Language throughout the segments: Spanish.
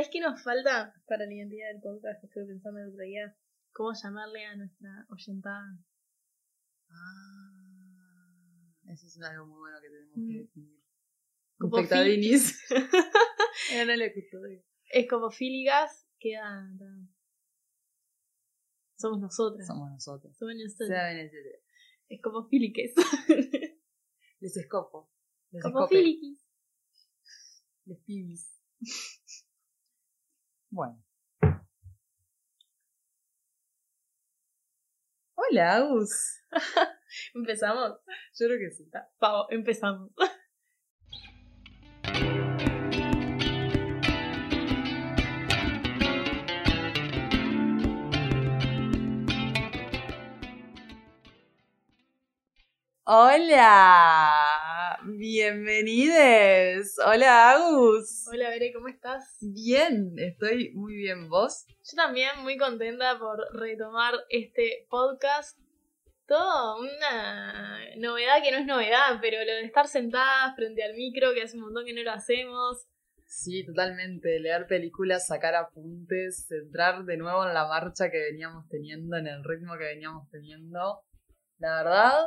¿Sabes qué nos falta para la identidad del podcast? Estuve pensando el otro día. ¿Cómo llamarle a nuestra oyentada? Ah, eso es algo muy bueno que tenemos Mm. que definir. Como Espectadinis. Eh, no le gustó. Es como Filigas, queda. Somos nosotras. Somos nosotros. Somos nosotras. Es como Filiques. Les escopo. Les como escope. Filiquis. Les pibis. Bueno. Hola, Agus. Empezamos. Yo creo que sí. Pavo, empezamos. Hola. Bienvenides. Hola, Agus. Hola, Bere, ¿cómo estás? Bien, estoy muy bien. ¿Vos? Yo también muy contenta por retomar este podcast. Todo una novedad que no es novedad, pero lo de estar sentadas frente al micro, que hace un montón que no lo hacemos. Sí, totalmente. Leer películas, sacar apuntes, entrar de nuevo en la marcha que veníamos teniendo, en el ritmo que veníamos teniendo. La verdad,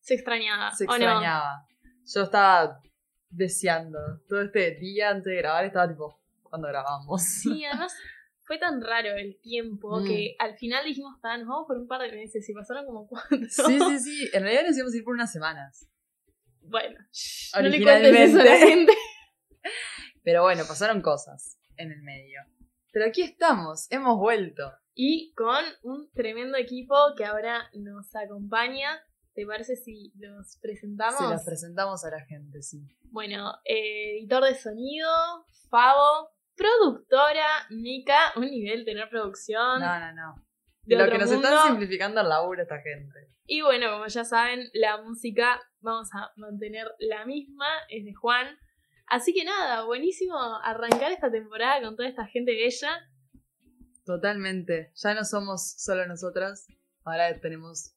Se extrañaba. se extrañaba. Yo estaba deseando. Todo este día antes de grabar estaba tipo, cuando grabamos? Sí, además fue tan raro el tiempo Mm. que al final dijimos, "Ta, nos vamos por un par de meses y pasaron como cuatro. Sí, sí, sí. En realidad nos íbamos a ir por unas semanas. Bueno, no le cuentes eso a la gente. Pero bueno, pasaron cosas en el medio. Pero aquí estamos, hemos vuelto. Y con un tremendo equipo que ahora nos acompaña. ¿Te parece si los presentamos? Se las presentamos a la gente, sí. Bueno, eh, editor de sonido, Favo, productora, Mika, un nivel tener producción. No, no, no. de Lo que nos mundo. están simplificando el laburo esta gente. Y bueno, como ya saben, la música vamos a mantener la misma, es de Juan. Así que nada, buenísimo arrancar esta temporada con toda esta gente bella. Totalmente. Ya no somos solo nosotras. Ahora tenemos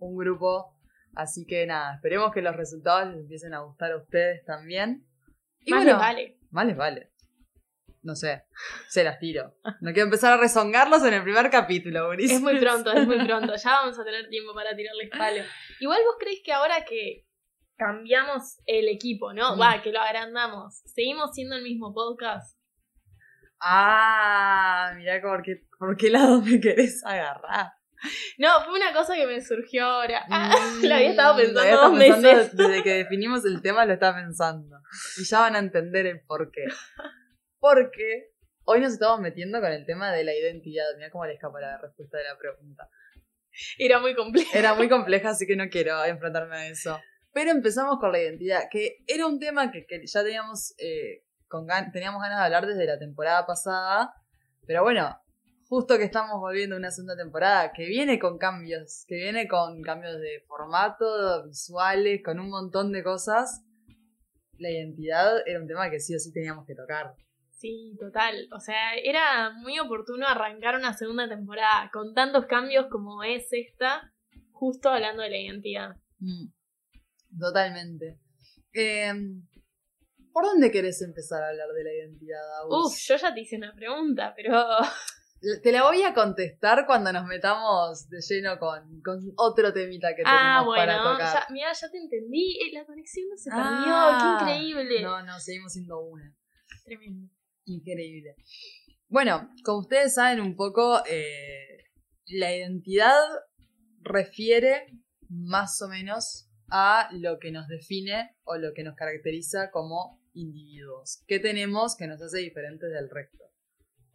un grupo. Así que nada, esperemos que los resultados les empiecen a gustar a ustedes también. Y Más bueno, les vale. más les vale. No sé, se las tiro. No quiero empezar a rezongarlos en el primer capítulo, Boris. Es muy pronto, es muy pronto. Ya vamos a tener tiempo para tirarles palo. Igual vos creéis que ahora que cambiamos el equipo, ¿no? Mm. Va, que lo agrandamos. ¿Seguimos siendo el mismo podcast? Ah, mirá por qué, por qué lado me querés agarrar. No, fue una cosa que me surgió ahora. Ah, Mm, lo había estado pensando había estado dos pensando meses. Desde que definimos el tema lo estaba pensando. Y ya van a entender el por qué. Porque hoy nos estamos metiendo con el tema de la identidad. Mira cómo le escapa la respuesta de la pregunta. Era muy complejo. Era muy compleja, así que no quiero enfrentarme a eso. Pero empezamos con la identidad, que era un tema que, que ya teníamos, eh, con gan- teníamos ganas de hablar desde la temporada pasada. Pero bueno, justo que estamos volviendo a una segunda temporada que viene con cambios, que viene con cambios de formato, visuales, con un montón de cosas. La identidad era un tema que sí o sí teníamos que tocar. Sí, total. O sea, era muy oportuno arrancar una segunda temporada con tantos cambios como es esta, justo hablando de la identidad. Mm, Totalmente. Eh, ¿Por dónde querés empezar a hablar de la identidad, Agus? Uf, yo ya te hice una pregunta, pero Te la voy a contestar cuando nos metamos de lleno con, con otro temita que tenemos Ah, para bueno, tocar. ya, mira, ya te entendí. Eh, La conexión no se perdió. Ah. Qué increíble. No, no, seguimos siendo una. Tremendo. Increíble. Bueno, como ustedes saben un poco, eh, la identidad refiere más o menos a lo que nos define o lo que nos caracteriza como individuos. ¿Qué tenemos que nos hace diferentes del resto?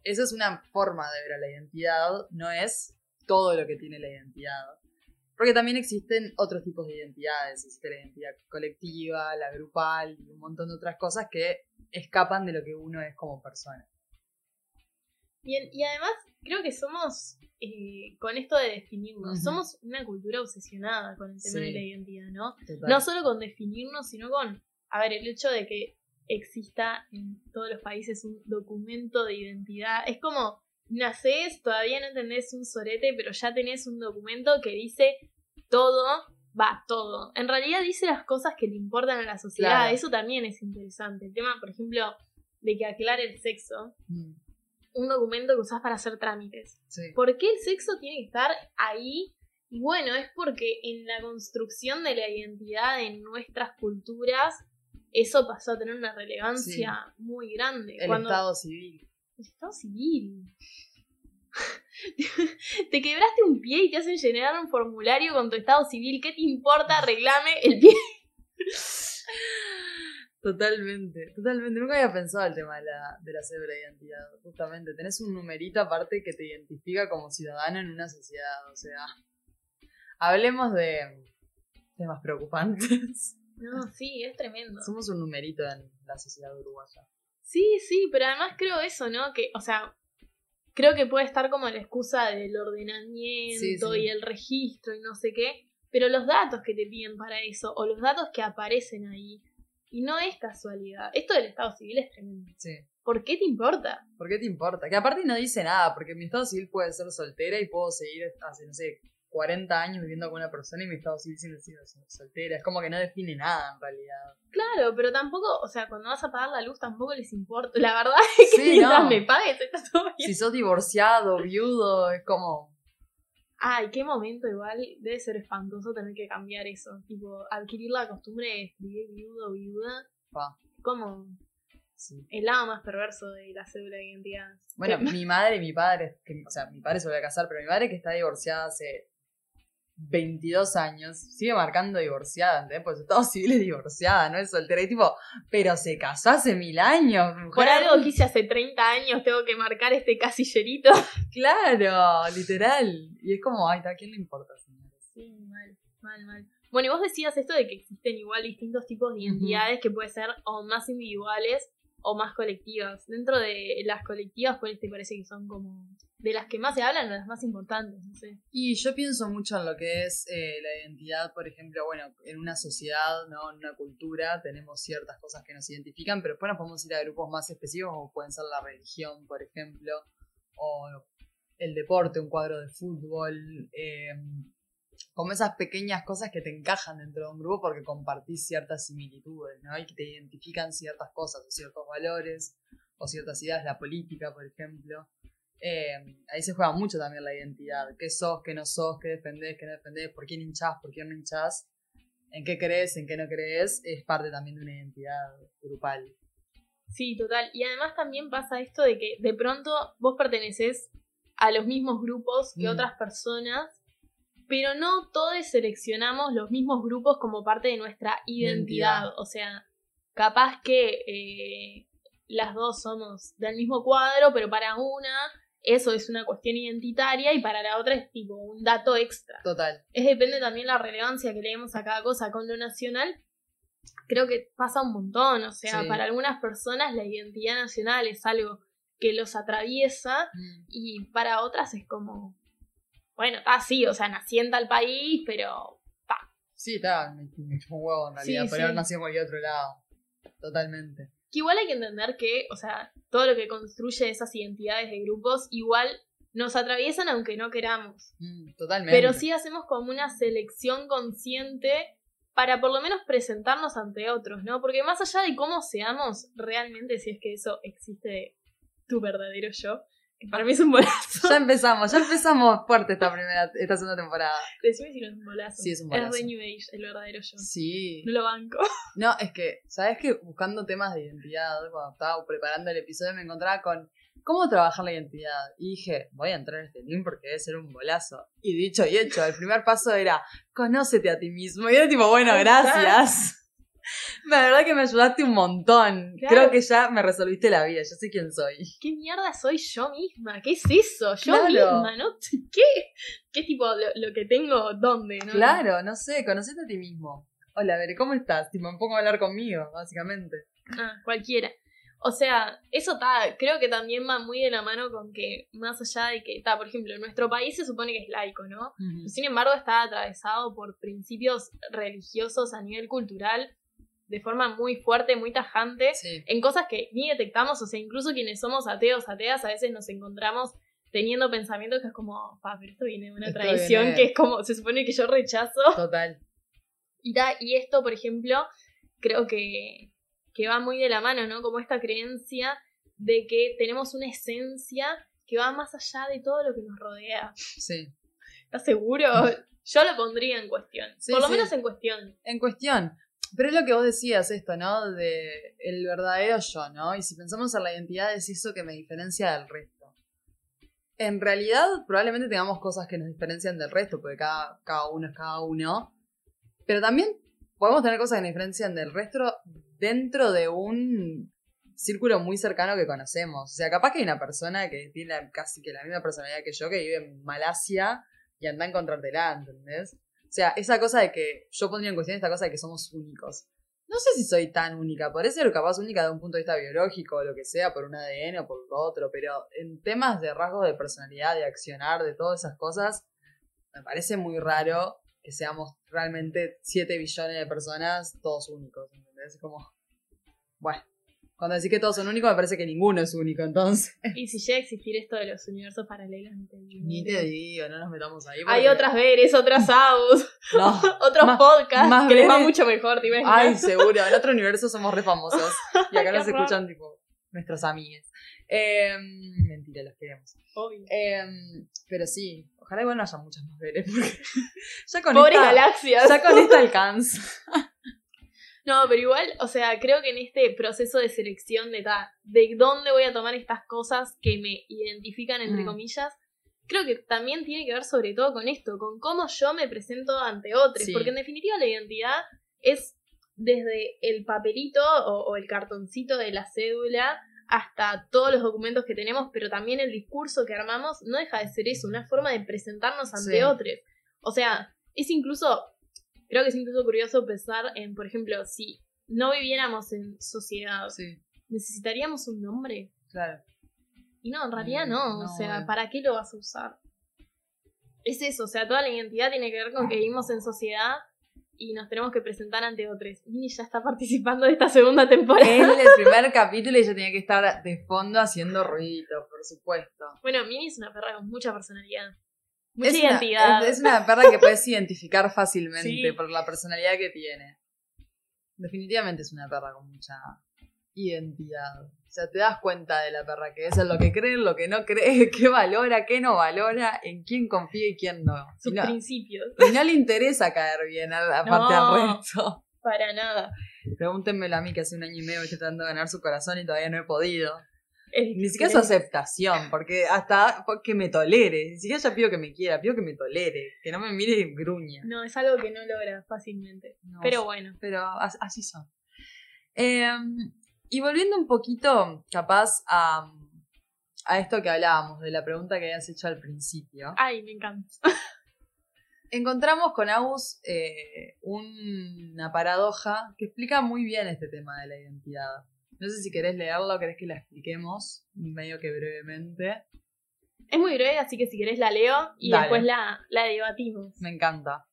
Esa es una forma de ver a la identidad, no es todo lo que tiene la identidad. Porque también existen otros tipos de identidades, existe la identidad colectiva, la grupal y un montón de otras cosas que escapan de lo que uno es como persona. Bien, y además creo que somos, eh, con esto de definirnos, somos una cultura obsesionada con el tema Sí. de la identidad, ¿no? Total. No solo con definirnos, sino con, a ver, el hecho de que exista en todos los países un documento de identidad. Es como, nacés, todavía no entendés un sorete, pero ya tenés un documento que dice todo, va, todo. En realidad dice las cosas que le importan a la sociedad, Claro. eso también es interesante. El tema, por ejemplo, de que aclare el sexo, Mm, un documento que usás para hacer trámites. Sí. ¿Por qué el sexo tiene que estar ahí? Y bueno, es porque en la construcción de la identidad de nuestras culturas, eso pasó a tener una relevancia muy grande. El Cuando- estado civil. El estado civil. te quebraste un pie y te hacen llenar un formulario con tu estado civil. ¿Qué te importa? Arreglame el pie. Totalmente, totalmente. Nunca había pensado el tema de la, de la cédula de identidad. Justamente, tenés un numerito aparte que te identifica como ciudadano en una sociedad. O sea, hablemos de temas preocupantes. No, sí, es tremendo. Somos un numerito en la sociedad uruguaya. Sí, sí, pero además creo eso, ¿no? Que, o sea, creo que puede estar como la excusa del ordenamiento Sí, sí. y el registro y no sé qué, pero los datos que te piden para eso, o los datos que aparecen ahí, y no es casualidad. Esto del Estado Civil es tremendo. Sí. ¿Por qué te importa? ¿Por qué te importa? Que aparte no dice nada, porque mi estado civil puede ser soltera y puedo seguir hace, no sé, 40 años viviendo con una persona y mi estado civil siendo soltera. Es como que no define nada en realidad. Claro, pero tampoco, o sea, cuando vas a pagar la luz tampoco les importa. La verdad es que Sí, no. me pagues está todo bien. Si sos divorciado, viudo, es como... Ay, qué momento igual. Debe ser espantoso tener que cambiar eso. Tipo, adquirir la costumbre de escribir viudo viuda. Pa, Como sí. el lado más perverso de la cédula de identidad. Bueno, mi madre y mi padre, que, o sea, mi padre se volvió a casar, pero mi madre que está divorciada hace 22 años, sigue marcando divorciada, ¿entendés? Porque su estado civil es divorciada, no es soltera. Y tipo, pero se casó hace mil años, mujer. Por algo que hice hace 30 años tengo que marcar este casillerito. Claro, literal. Y es como, ay, ¿a quién le importa, señores? Sí, mal, mal, mal. Bueno, y vos decías esto de que existen igual distintos tipos de identidades que pueden ser o más individuales o más colectivas. Dentro de las colectivas, ¿cuáles te parece que son como de las que más se hablan o las más importantes? No sé. Y yo pienso mucho en lo que es eh, la identidad, por ejemplo, bueno, en una sociedad, ¿no? En una cultura tenemos ciertas cosas que nos identifican, pero después nos podemos ir a grupos más específicos, como pueden ser la religión, por ejemplo, o el deporte, un cuadro de fútbol, eh, como esas pequeñas cosas que te encajan dentro de un grupo porque compartís ciertas similitudes, ¿no? Y que te identifican ciertas cosas, o ciertos valores, o ciertas ideas, la política, por ejemplo. Eh, ahí se juega mucho también la identidad. ¿Qué sos, qué no sos, qué defendés, qué no defendés, por quién hinchás, por quién no hinchás, en qué crees, en qué no crees, es parte también de una identidad grupal. Sí, total. Y además también pasa esto de que de pronto vos perteneces a los mismos grupos que Mm. otras personas, pero no todos seleccionamos los mismos grupos como parte de nuestra identidad. Identidad. O sea, capaz que eh, las dos somos del mismo cuadro, pero para una eso es una cuestión identitaria y para la otra es tipo un dato extra. Total. Es depende también la relevancia que le demos a cada cosa con lo nacional. Creo que pasa un montón, o sea, Sí. para algunas personas la identidad nacional es algo que los atraviesa Mm. y para otras es como, bueno, está sí, o sea, nací en tal país, pero Sí, está, me, me chupa un huevo en realidad, Sí, pero sí. nacido en cualquier otro lado. Totalmente. Que igual hay que entender que, o sea, todo lo que construye esas identidades de grupos igual nos atraviesan aunque no queramos. Mm, totalmente. Pero sí hacemos como una selección consciente para por lo menos presentarnos ante otros, ¿no? Porque más allá de cómo seamos realmente, si es que eso existe tu verdadero yo, para mí es un bolazo. Ya empezamos, ya empezamos fuerte esta primera, esta segunda temporada. Decime si no es un bolazo. Sí, es un bolazo. Es de New Age, el verdadero yo. Sí. No lo banco. No, es que, ¿sabes qué? Buscando temas de identidad, cuando estaba preparando el episodio, me encontraba con cómo trabajar la identidad. Y dije, voy a entrar en este link porque debe ser un bolazo. Y dicho y hecho, el primer paso era, conócete a ti mismo. Y era tipo, bueno, gracias. La verdad que me ayudaste un montón. Claro. Creo que ya me resolviste la vida, yo sé quién soy. ¿Qué mierda soy yo misma? ¿Qué es eso? Yo Claro. misma, ¿no? ¿Qué? ¿Qué tipo lo, lo que tengo dónde? ¿no? Claro, no sé, conocete a ti mismo. Hola, a ver, ¿cómo estás? Tipo, me pongo a hablar conmigo, básicamente. Ah, cualquiera. O sea, eso está, creo que también va muy de la mano con que, más allá de que, está, por ejemplo, nuestro país se supone que es laico, ¿no? Sin embargo, está atravesado por principios religiosos a nivel cultural de forma muy fuerte, muy tajante, Sí. en cosas que ni detectamos, o sea, incluso quienes somos ateos, ateas, a veces nos encontramos teniendo pensamientos que es como, pa, pero esto viene de una Esto tradición viene- que es como, se supone que yo rechazo. Total. Y, ta- y esto, por ejemplo, creo que, que va muy de la mano, ¿no? Como esta creencia de que tenemos una esencia que va más allá de todo lo que nos rodea. Sí. ¿Estás seguro? Yo lo pondría en cuestión. Sí, Por lo sí. menos en cuestión. En cuestión. Pero es lo que vos decías esto, ¿no? De el verdadero yo, ¿no? Y si pensamos en la identidad es eso que me diferencia del resto. En realidad probablemente tengamos cosas que nos diferencian del resto, porque cada, cada uno es cada uno. Pero también podemos tener cosas que nos diferencian del resto dentro de un círculo muy cercano que conocemos. O sea, capaz que hay una persona que tiene casi que la misma personalidad que yo, que vive en Malasia y anda a encontrártela, ¿entendés? O sea, esa cosa de que yo pondría en cuestión esta cosa de que somos únicos. No sé si soy tan única, podría ser capaz única de un punto de vista biológico o lo que sea, por un ADN o por otro, pero en temas de rasgos de personalidad, de accionar, de todas esas cosas, me parece muy raro que seamos realmente 7 billones de personas, todos únicos, ¿entendés? Es como, bueno, cuando decís que todos son únicos, me parece que ninguno es único, entonces. Y si llega a existir esto de los universos paralelos, ni te digo. Ni te digo, no nos metamos ahí. Hay porque- otras veres, otras AUS, No. otros Más- podcasts más que les va veres. mucho mejor, ¿te imaginas? Ay, seguro. En otro universo somos re famosos. Y acá nos escuchan, tipo, nuestros amigos. Eh, mentira, los queremos. Obvio. Eh, pero sí, ojalá igual no haya muchas más veres. Porque ya con Pobres esta, galaxias. ya con esta alcanza. No, pero igual, o sea, creo que en este proceso de selección de, ta- de dónde voy a tomar estas cosas que me identifican, entre Mm. comillas, creo que también tiene que ver sobre todo con esto, con cómo yo me presento ante otros. Sí. Porque en definitiva la identidad es desde el papelito o, o el cartoncito de la cédula hasta todos los documentos que tenemos, pero también el discurso que armamos no deja de ser eso, una forma de presentarnos ante Sí. otros. O sea, es incluso, creo que es incluso curioso pensar en, por ejemplo, si no viviéramos en sociedad, Sí, ¿necesitaríamos un nombre? claro. Y no, en realidad Mm, no, o sea, bueno. ¿para qué lo vas a usar? Es eso, o sea, toda la identidad tiene que ver con que vivimos en sociedad y nos tenemos que presentar ante otros. Mini ya está participando de esta segunda temporada. Es el primer capítulo y yo tenía que estar de fondo haciendo ruiditos, por supuesto. Bueno, Mini es una perra con mucha personalidad. Mucha es una- identidad. es, es una perra que puedes identificar fácilmente Sí. por la personalidad que tiene. Definitivamente es una perra con mucha identidad. O sea, te das cuenta de la perra que es, en lo que cree, en lo que no cree, qué valora, qué no valora, en quién confía y quién no. Sus Y no, principios. y no le interesa caer bien, a- aparte No. al resto. Para nada. Pregúntenmelo a mí que hace un año y medio estoy tratando de ganar su corazón y todavía no he podido. Es Ni siquiera su aceptación, porque hasta que me tolere. Ni siquiera ya pido que me quiera, pido que me tolere. Que no me mire y gruña. No, es algo que no logra fácilmente. No, Pero bueno. pero as- así son. Eh, y volviendo un poquito, capaz, a, a esto que hablábamos, de la pregunta que habías hecho al principio, Ay, me encanta. encontramos con Agus eh, una paradoja que explica muy bien este tema de la identidad. No sé si querés leerlo o querés que la expliquemos, medio que brevemente. Es muy breve, así que si querés la leo y Dale. después la, la debatimos. Me encanta.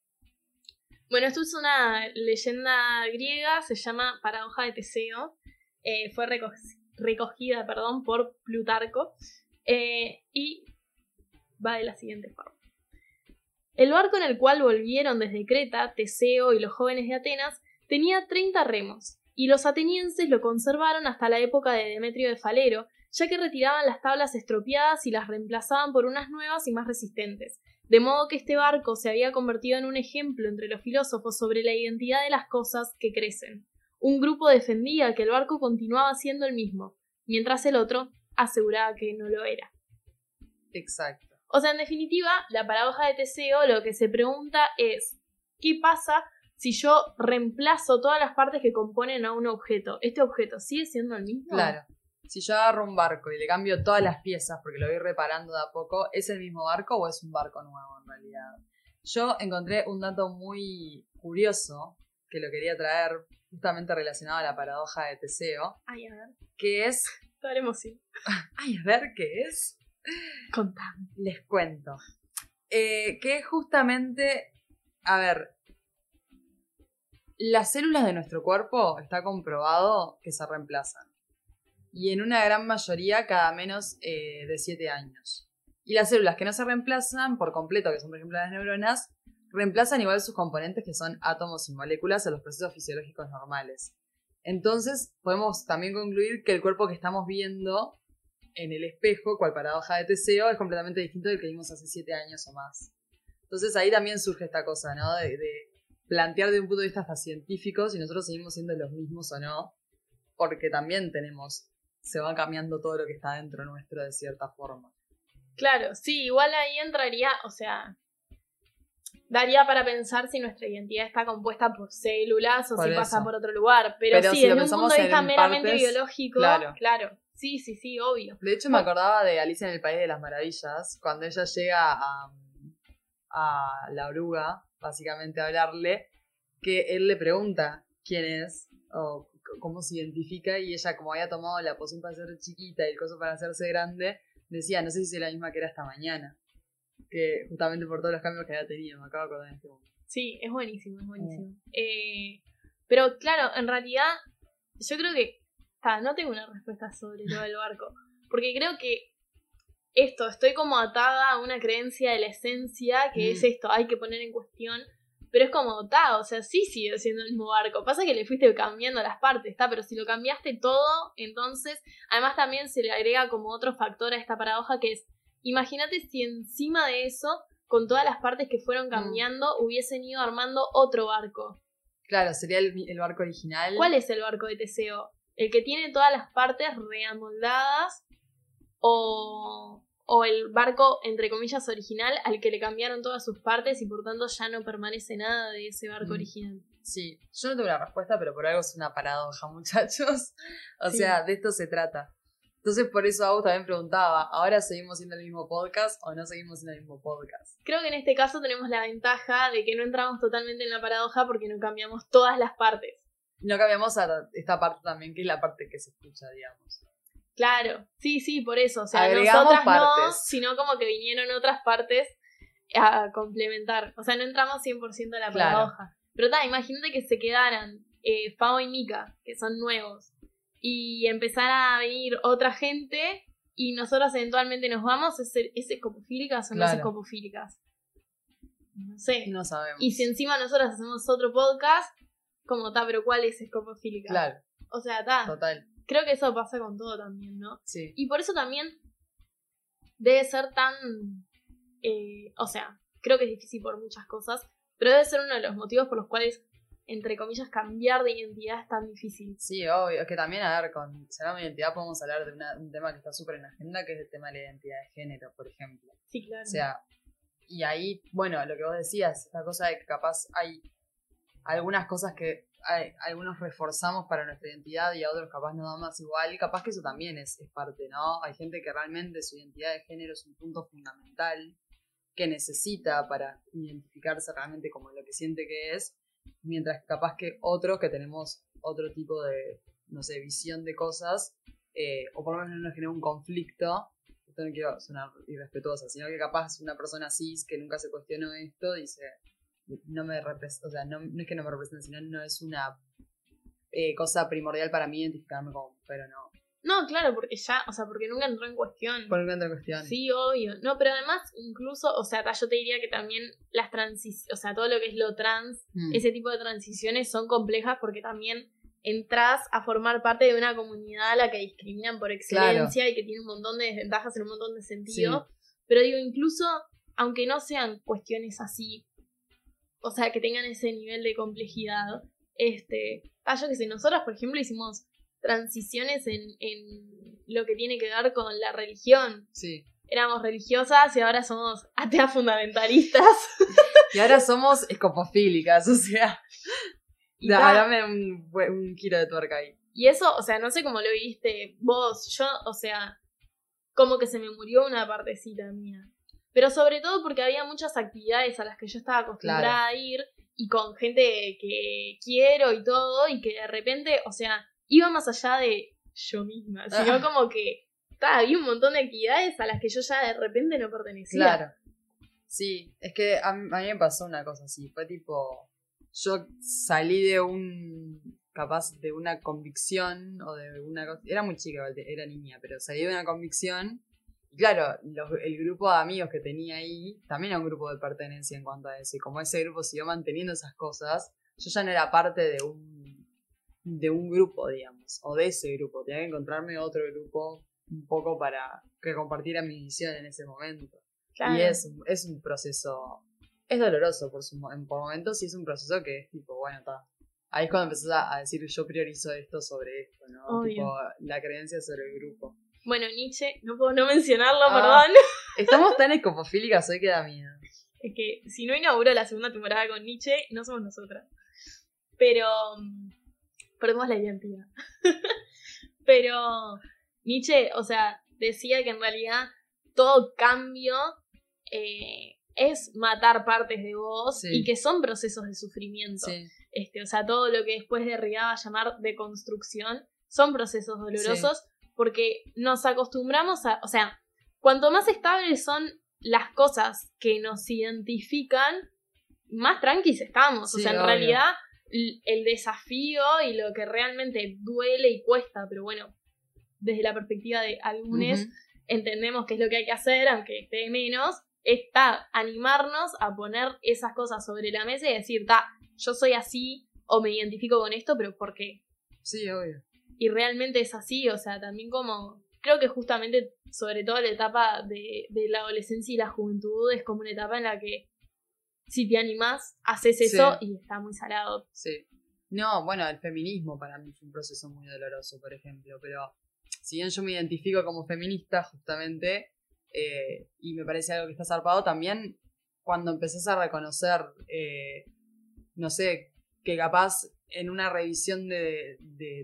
Bueno, esto es una leyenda griega, se llama Paradoja de Teseo. Eh, fue reco- recogida perdón, por Plutarco. eh, y va de la siguiente forma. El barco en el cual volvieron desde Creta, Teseo y los jóvenes de Atenas, tenía 30 remos, y los atenienses lo conservaron hasta la época de Demetrio de Falero, ya que retiraban las tablas estropeadas y las reemplazaban por unas nuevas y más resistentes. De modo que este barco se había convertido en un ejemplo entre los filósofos sobre la identidad de las cosas que crecen. Un grupo defendía que el barco continuaba siendo el mismo, mientras el otro aseguraba que no lo era. Exacto. O sea, en definitiva, la paradoja de Teseo lo que se pregunta es, ¿qué pasa si yo reemplazo todas las partes que componen a un objeto? ¿Este objeto sigue siendo el mismo? Claro. Si yo agarro un barco y le cambio todas las piezas porque lo voy reparando de a poco, ¿es el mismo barco o es un barco nuevo en realidad? Yo encontré un dato muy curioso que lo quería traer justamente relacionado a la paradoja de Teseo, Ay, a ver, que es... la emoción. Ay, a ver qué es. Contame. Les cuento. Eh, que es justamente... A ver. Las células de nuestro cuerpo está comprobado que se reemplazan. Y en una gran mayoría cada menos eh, de 7 años. Y las células que no se reemplazan por completo, que son por ejemplo las neuronas, reemplazan igual sus componentes que son átomos y moléculas en los procesos fisiológicos normales. Entonces podemos también concluir que el cuerpo que estamos viendo en el espejo, cual paradoja de Teseo, es completamente distinto del que vimos hace siete años o más. Entonces ahí también surge esta cosa, ¿no? Plantear de un punto de vista hasta científico si nosotros seguimos siendo los mismos o no, porque también tenemos, se va cambiando todo lo que está dentro nuestro de cierta forma. Claro, sí, igual ahí entraría, o sea, daría para pensar si nuestra identidad está compuesta por células o si pasa por otro lugar. Pero, sí, si desde un punto de vista meramente biológico, claro. claro. Sí, sí, sí, obvio. De hecho, me acordaba de Alicia en el País de las Maravillas, cuando ella llega a, a la oruga, básicamente a hablarle, que él le pregunta quién es o cómo se identifica y ella como había tomado la poción para ser chiquita y el coso para hacerse grande, decía, no sé si es la misma que era esta mañana. Que justamente por todos los cambios que había tenido, me acabo de acordar en este momento. Sí, es buenísimo, es buenísimo. Mm. Eh, pero claro, en realidad, yo creo que. no tengo una respuesta sobre lo del barco. Porque creo que esto, estoy como atada a una creencia de la esencia, que es esto, hay que poner en cuestión. Pero es como, está, o sea, sí sigue siendo el mismo barco. Pasa que le fuiste cambiando las partes, está, pero si lo cambiaste todo, entonces, además también se le agrega como otro factor a esta paradoja que es, imagínate si encima de eso, con todas las partes que fueron mm. cambiando, hubiesen ido armando otro barco. Claro, sería el, el barco original. ¿Cuál es el barco de Teseo? ¿El que tiene todas las partes reamoldadas o, o el barco, entre comillas, original al que le cambiaron todas sus partes y por tanto ya no permanece nada de ese barco mm. original. Sí, yo no tengo la respuesta, pero por algo es una paradoja, muchachos. O sea, de esto se trata. Entonces, por eso a vos también preguntaba, ¿ahora seguimos siendo el mismo podcast o no seguimos siendo el mismo podcast? Creo que en este caso tenemos la ventaja de que no entramos totalmente en la paradoja porque no cambiamos todas las partes. No cambiamos a esta parte también, que es la parte que se escucha, digamos. Claro, sí, sí, por eso. O sea, nosotras no, sino como que vinieron otras partes a complementar. O sea, no entramos 100% en la paradoja. Pero ta, imagínate que se quedaran eh, Fao y Mika, que son nuevos, y empezara a venir otra gente y nosotros eventualmente nos vamos, ¿es, es escopofílicas o no es escopofílicas? No sé. No sabemos. Y si encima nosotros hacemos otro podcast, como ta, pero ¿cuál es escopofílica? Claro. O sea, está. Total. Creo que eso pasa con todo también, ¿no? Sí. Y por eso también debe ser tan. Eh, o sea, creo que es difícil por muchas cosas, pero debe ser uno de los motivos por los cuales, entre comillas, cambiar de identidad es tan difícil. Sí, obvio. Es que también, a ver, con mi identidad podemos hablar de un tema que está súper en la agenda, que es el tema de la identidad de género, por ejemplo. Sí, claro. O sea, y ahí, bueno, lo que vos decías, esta cosa de que capaz hay algunas cosas que algunos reforzamos para nuestra identidad y a otros capaz no da más igual. Y capaz que eso también es, es parte, ¿no? Hay gente que realmente su identidad de género es un punto fundamental que necesita para identificarse realmente como lo que siente que es, mientras que capaz que otros que tenemos otro tipo de, no sé, visión de cosas, eh, o por lo menos no nos genera un conflicto, esto no quiero sonar irrespetuosa, sino que capaz una persona cis que nunca se cuestionó esto dice, no me representa, o sea, no, es que no me represente, sino no es una eh, cosa primordial para mí identificarme como pero no. No, claro, porque ya, o sea, porque nunca entró en cuestión. Porque nunca entró en cuestión. Sí, obvio. No, pero además, incluso, o sea, yo te diría que también las transiciones, o sea, todo lo que es lo trans, hmm. ese tipo de transiciones son complejas porque también entras a formar parte de una comunidad a la que discriminan por excelencia y que tiene un montón de desventajas en un montón de sentidos. Pero digo, incluso, aunque no sean cuestiones así o sea, que tengan ese nivel de complejidad. Este, ah, yo que sé, nosotros, por ejemplo, hicimos transiciones en, en lo que tiene que ver con la religión. Sí. Éramos religiosas y ahora somos ateas fundamentalistas. y ahora somos escopofílicas, o sea. dame un, un giro de tuerca ahí. Y eso, o sea, no sé cómo lo viste vos, yo, o sea, como que se me murió una partecita mía. Pero sobre todo porque había muchas actividades a las que yo estaba acostumbrada a ir y con gente que quiero y todo, y que de repente, o sea, iba más allá de yo misma, sino como que había un montón de actividades a las que yo ya de repente no pertenecía. Claro. Sí, es que a mí, me pasó una cosa así, fue tipo, yo salí de un, capaz de una convicción o de una cosa, era muy chica, era niña, pero salí de una convicción claro, el grupo de amigos que tenía ahí también era un grupo de pertenencia en cuanto a eso. Y como ese grupo siguió manteniendo esas cosas, yo ya no era parte de un de un grupo, digamos, o de ese grupo. Tenía que encontrarme otro grupo un poco para que compartiera mi visión en ese momento. Y es, es un proceso, es doloroso por, su, por momentos y es un proceso que es tipo, bueno, está. Ahí es cuando empezás a, decir yo priorizo esto sobre esto, ¿no? Tipo, la creencia sobre el grupo. Bueno, Nietzsche, no puedo no mencionarlo, ah, perdón. Estamos tan escopofílicas hoy que da miedo. Es que si no inauguro la segunda temporada con Nietzsche, no somos nosotras. Pero mm, perdemos la identidad. Pero Nietzsche, o sea, decía que en realidad todo cambio eh, es matar partes de vos y que son procesos de sufrimiento. Este, o sea, todo lo que después Derrida va a llamar de construcción son procesos dolorosos porque nos acostumbramos a, o sea, cuanto más estables son las cosas que nos identifican, más tranquilos estamos. o sea, en realidad el desafío y lo que realmente duele y cuesta, pero bueno, desde la perspectiva de algunos entendemos qué es lo que hay que hacer, aunque esté menos, está animarnos a poner esas cosas sobre la mesa y decir, ta, yo soy así o me identifico con esto, pero ¿por qué? Sí, obvio. Y realmente es así, o sea, también como, creo que justamente, sobre todo la etapa de, la adolescencia y la juventud, es como una etapa en la que si te animás, haces eso y está muy salado. Sí. No, bueno, el feminismo para mí fue un proceso muy doloroso, por ejemplo, pero si bien yo me identifico como feminista, justamente, eh, y me parece algo que está zarpado, también cuando empezás a reconocer, eh, no sé, que capaz en una revisión de,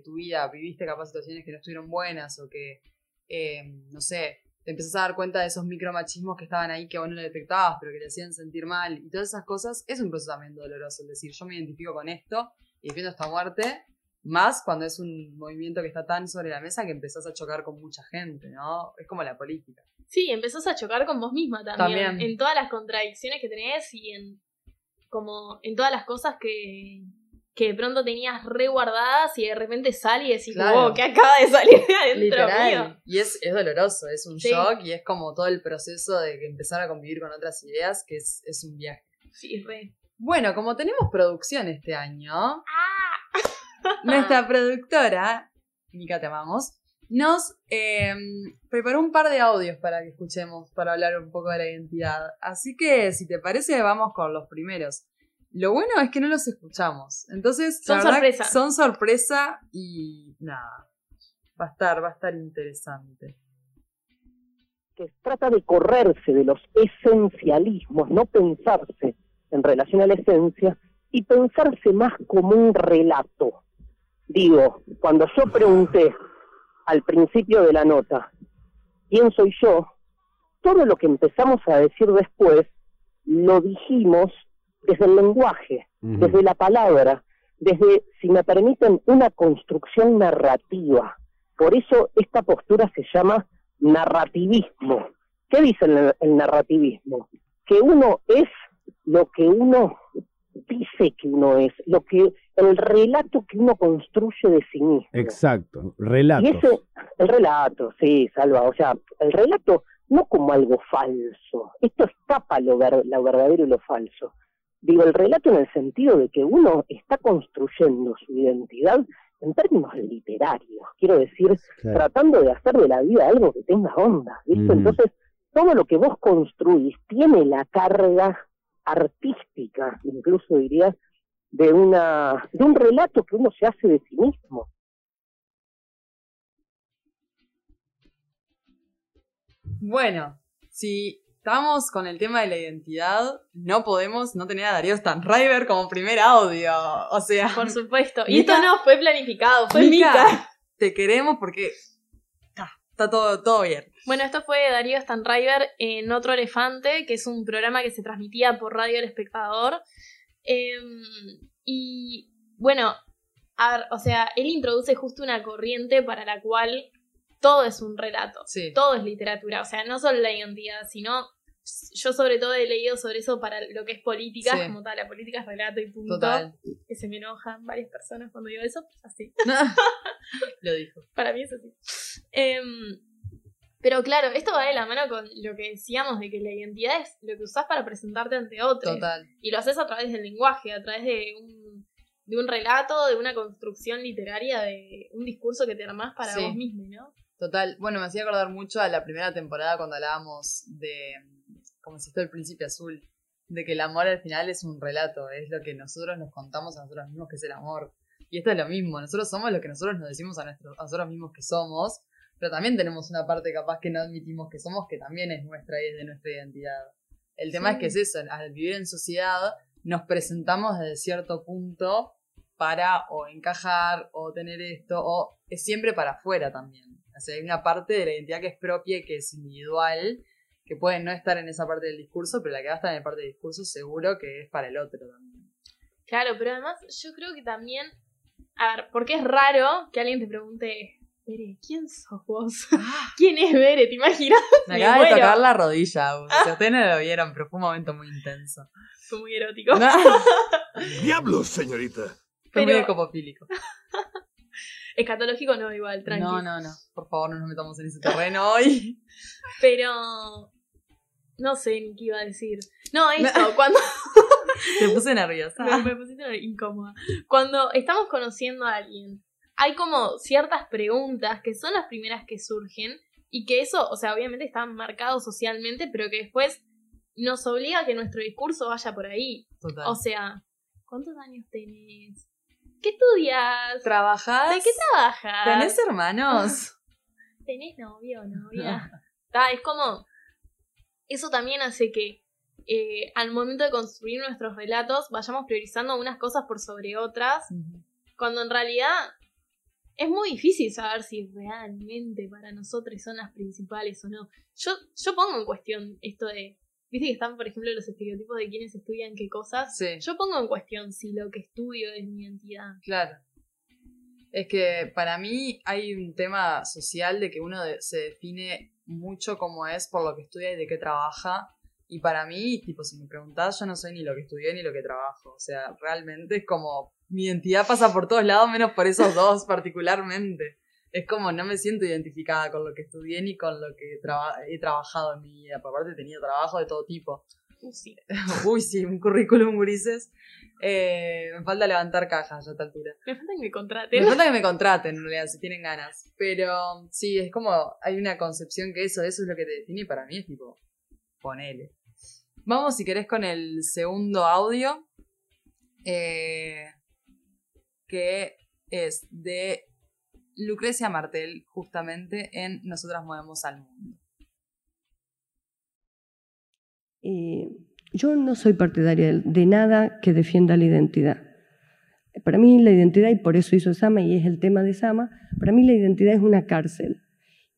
tu vida viviste capaz situaciones que no estuvieron buenas o que, eh, no sé, te empezás a dar cuenta de esos micromachismos que estaban ahí que vos no lo detectabas, pero que te hacían sentir mal y todas esas cosas, es un proceso también doloroso. Es decir, yo me identifico con esto y defiendo esta muerte, más cuando es un movimiento que está tan sobre la mesa que empezás a chocar con mucha gente, ¿no? Es como la política. Sí, empezás a chocar con vos misma también. En todas las contradicciones que tenés y en como en todas las cosas que, que de pronto tenías reguardadas y de repente sale y decís, claro. ¿qué acaba de salir de adentro mío? Y es, es doloroso, es un shock y es como todo el proceso de empezar a convivir con otras ideas, que es, es un viaje. Sí, re. Bueno, como tenemos producción este año, ¡Ah! nuestra productora, Mica te amamos, nos em, preparó un par de audios para que escuchemos, para hablar un poco de la identidad. Así que, si te parece, vamos con los primeros. Lo bueno es que no los escuchamos. Entonces, son sorpresa. Son sorpresa y nada. Va a estar, va a estar interesante. Que trata de correrse de los esencialismos, no pensarse en relación a la esencia y pensarse más como un relato. Digo, cuando yo pregunté al principio de la nota, ¿quién soy yo? Todo lo que empezamos a decir después lo dijimos desde el lenguaje, desde la palabra, desde, si me permiten, una construcción narrativa. Por eso esta postura se llama narrativismo. ¿Qué dice el, narrativismo? Que uno es lo que uno dice que uno es, lo que el relato que uno construye de sí mismo. Exacto, relato. Y ese, el relato, sí, Salva, o sea, el relato no como algo falso, esto escapa lo, lo verdadero y lo falso, Digo, el relato en el sentido de que uno está construyendo su identidad en términos literarios, quiero decir, tratando de hacer de la vida algo que tenga onda, ¿viste? Entonces, todo lo que vos construís tiene la carga artística, incluso diría, de una de un relato que uno se hace de sí mismo. Bueno, si estamos con el tema de la identidad, no podemos no tener a Darío Stanriver como primer audio. O sea. Por supuesto. Y esto no fue planificado, fue Mica. Te queremos porque está, todo, todo bien. Bueno, esto fue Darío Stanriver en Otro Elefante, que es un programa que se transmitía por Radio El Espectador. Em, y bueno, a ver, o sea, él introduce justo una corriente para la cual todo es un relato, todo es literatura, o sea, no solo la identidad, sino yo sobre todo he leído sobre eso para lo que es política, como tal, la política es relato y punto. Que se me enojan varias personas cuando digo eso, así. lo dijo. Para mí es así. Em, pero claro, esto va de la mano con lo que decíamos de que la identidad es lo que usás para presentarte ante otros. Total. Y lo haces a través del lenguaje, a través de un de un relato, de una construcción literaria, de un discurso que te armás para Sí. vos mismo, ¿no? Total. Bueno, me hacía acordar mucho a la primera temporada cuando hablábamos de. como si esto el príncipe azul. De que el amor al final es un relato, es lo que nosotros nos contamos a nosotros mismos que es el amor. Y esto es lo mismo, nosotros somos lo que nosotros nos decimos a, nuestros, a nosotros mismos que somos, pero también tenemos una parte capaz que no admitimos que somos, que también es nuestra y es de nuestra identidad. El tema Sí. es que es eso, al vivir en sociedad nos presentamos desde cierto punto para o encajar o tener esto, o es siempre para afuera también. O sea, hay una parte de la identidad que es propia y que es individual, que puede no estar en esa parte del discurso, pero la que va a estar en la parte del discurso seguro que es para el otro también. Claro, pero además yo creo que también, a ver, porque es raro que alguien te pregunte, Bere, ¿quién sos vos? ¿Quién es Bere? ¿Te imaginas? Me Me acaba de muero. tocar la rodilla, o sea, ustedes no lo vieron, pero fue un momento muy intenso. Fue muy erótico. No, ¡Diablos, señorita! fue muy Pero- ecopofílico. Escatológico no, igual, tranqui. No, no, no. Por favor, no nos metamos en ese terreno hoy. Pero no sé ni qué iba a decir. No, eso, cuando Te puse nerviosa. me, me pusiste incómoda. Cuando estamos conociendo a alguien, hay como ciertas preguntas que son las primeras que surgen y que eso, o sea, obviamente están marcados socialmente, pero que después nos obliga a que nuestro discurso vaya por ahí. Total. O sea, ¿cuántos años tenés? ¿Qué estudias? ¿Trabajás? ¿De qué trabajas? ¿Tenés hermanos? ¿Tenés novio o novia? Ta, es como. Eso también hace que eh, al momento de construir nuestros relatos vayamos priorizando unas cosas por sobre otras, cuando en realidad es muy difícil saber si realmente para nosotros son las principales o no. Yo, yo pongo en cuestión esto de. Viste que están, por ejemplo, los estereotipos de quienes estudian qué cosas. Sí. Yo pongo en cuestión si lo que estudio es mi identidad. Claro. Es que para mí hay un tema social de que uno de- se define mucho como es por lo que estudia y de qué trabaja. Y para mí, tipo, si me preguntás, yo no sé ni lo que estudié ni lo que trabajo. O sea, realmente es como mi identidad pasa por todos lados, menos por esos dos particularmente. Es como no me siento identificada con lo que estudié ni con lo que traba- he trabajado en mi vida. Por aparte he tenido trabajo de todo tipo. Uh, sí. Uy, sí, un currículum grises. Eh, me falta levantar cajas ya a esta altura. Me falta que me Me contraten. falta que me contraten, en realidad, si tienen ganas. Pero sí, es como, hay una concepción que eso, eso es lo que te define y para mí es tipo, ponele. Vamos, si querés, con el segundo audio, eh, que es de Lucrecia Martel, justamente en Nosotras Movemos al Mundo. Eh, yo no soy partidaria de, nada que defienda la identidad. Para mí la identidad, y por eso hizo Sama, y es el tema de Sama, para mí la identidad es una cárcel.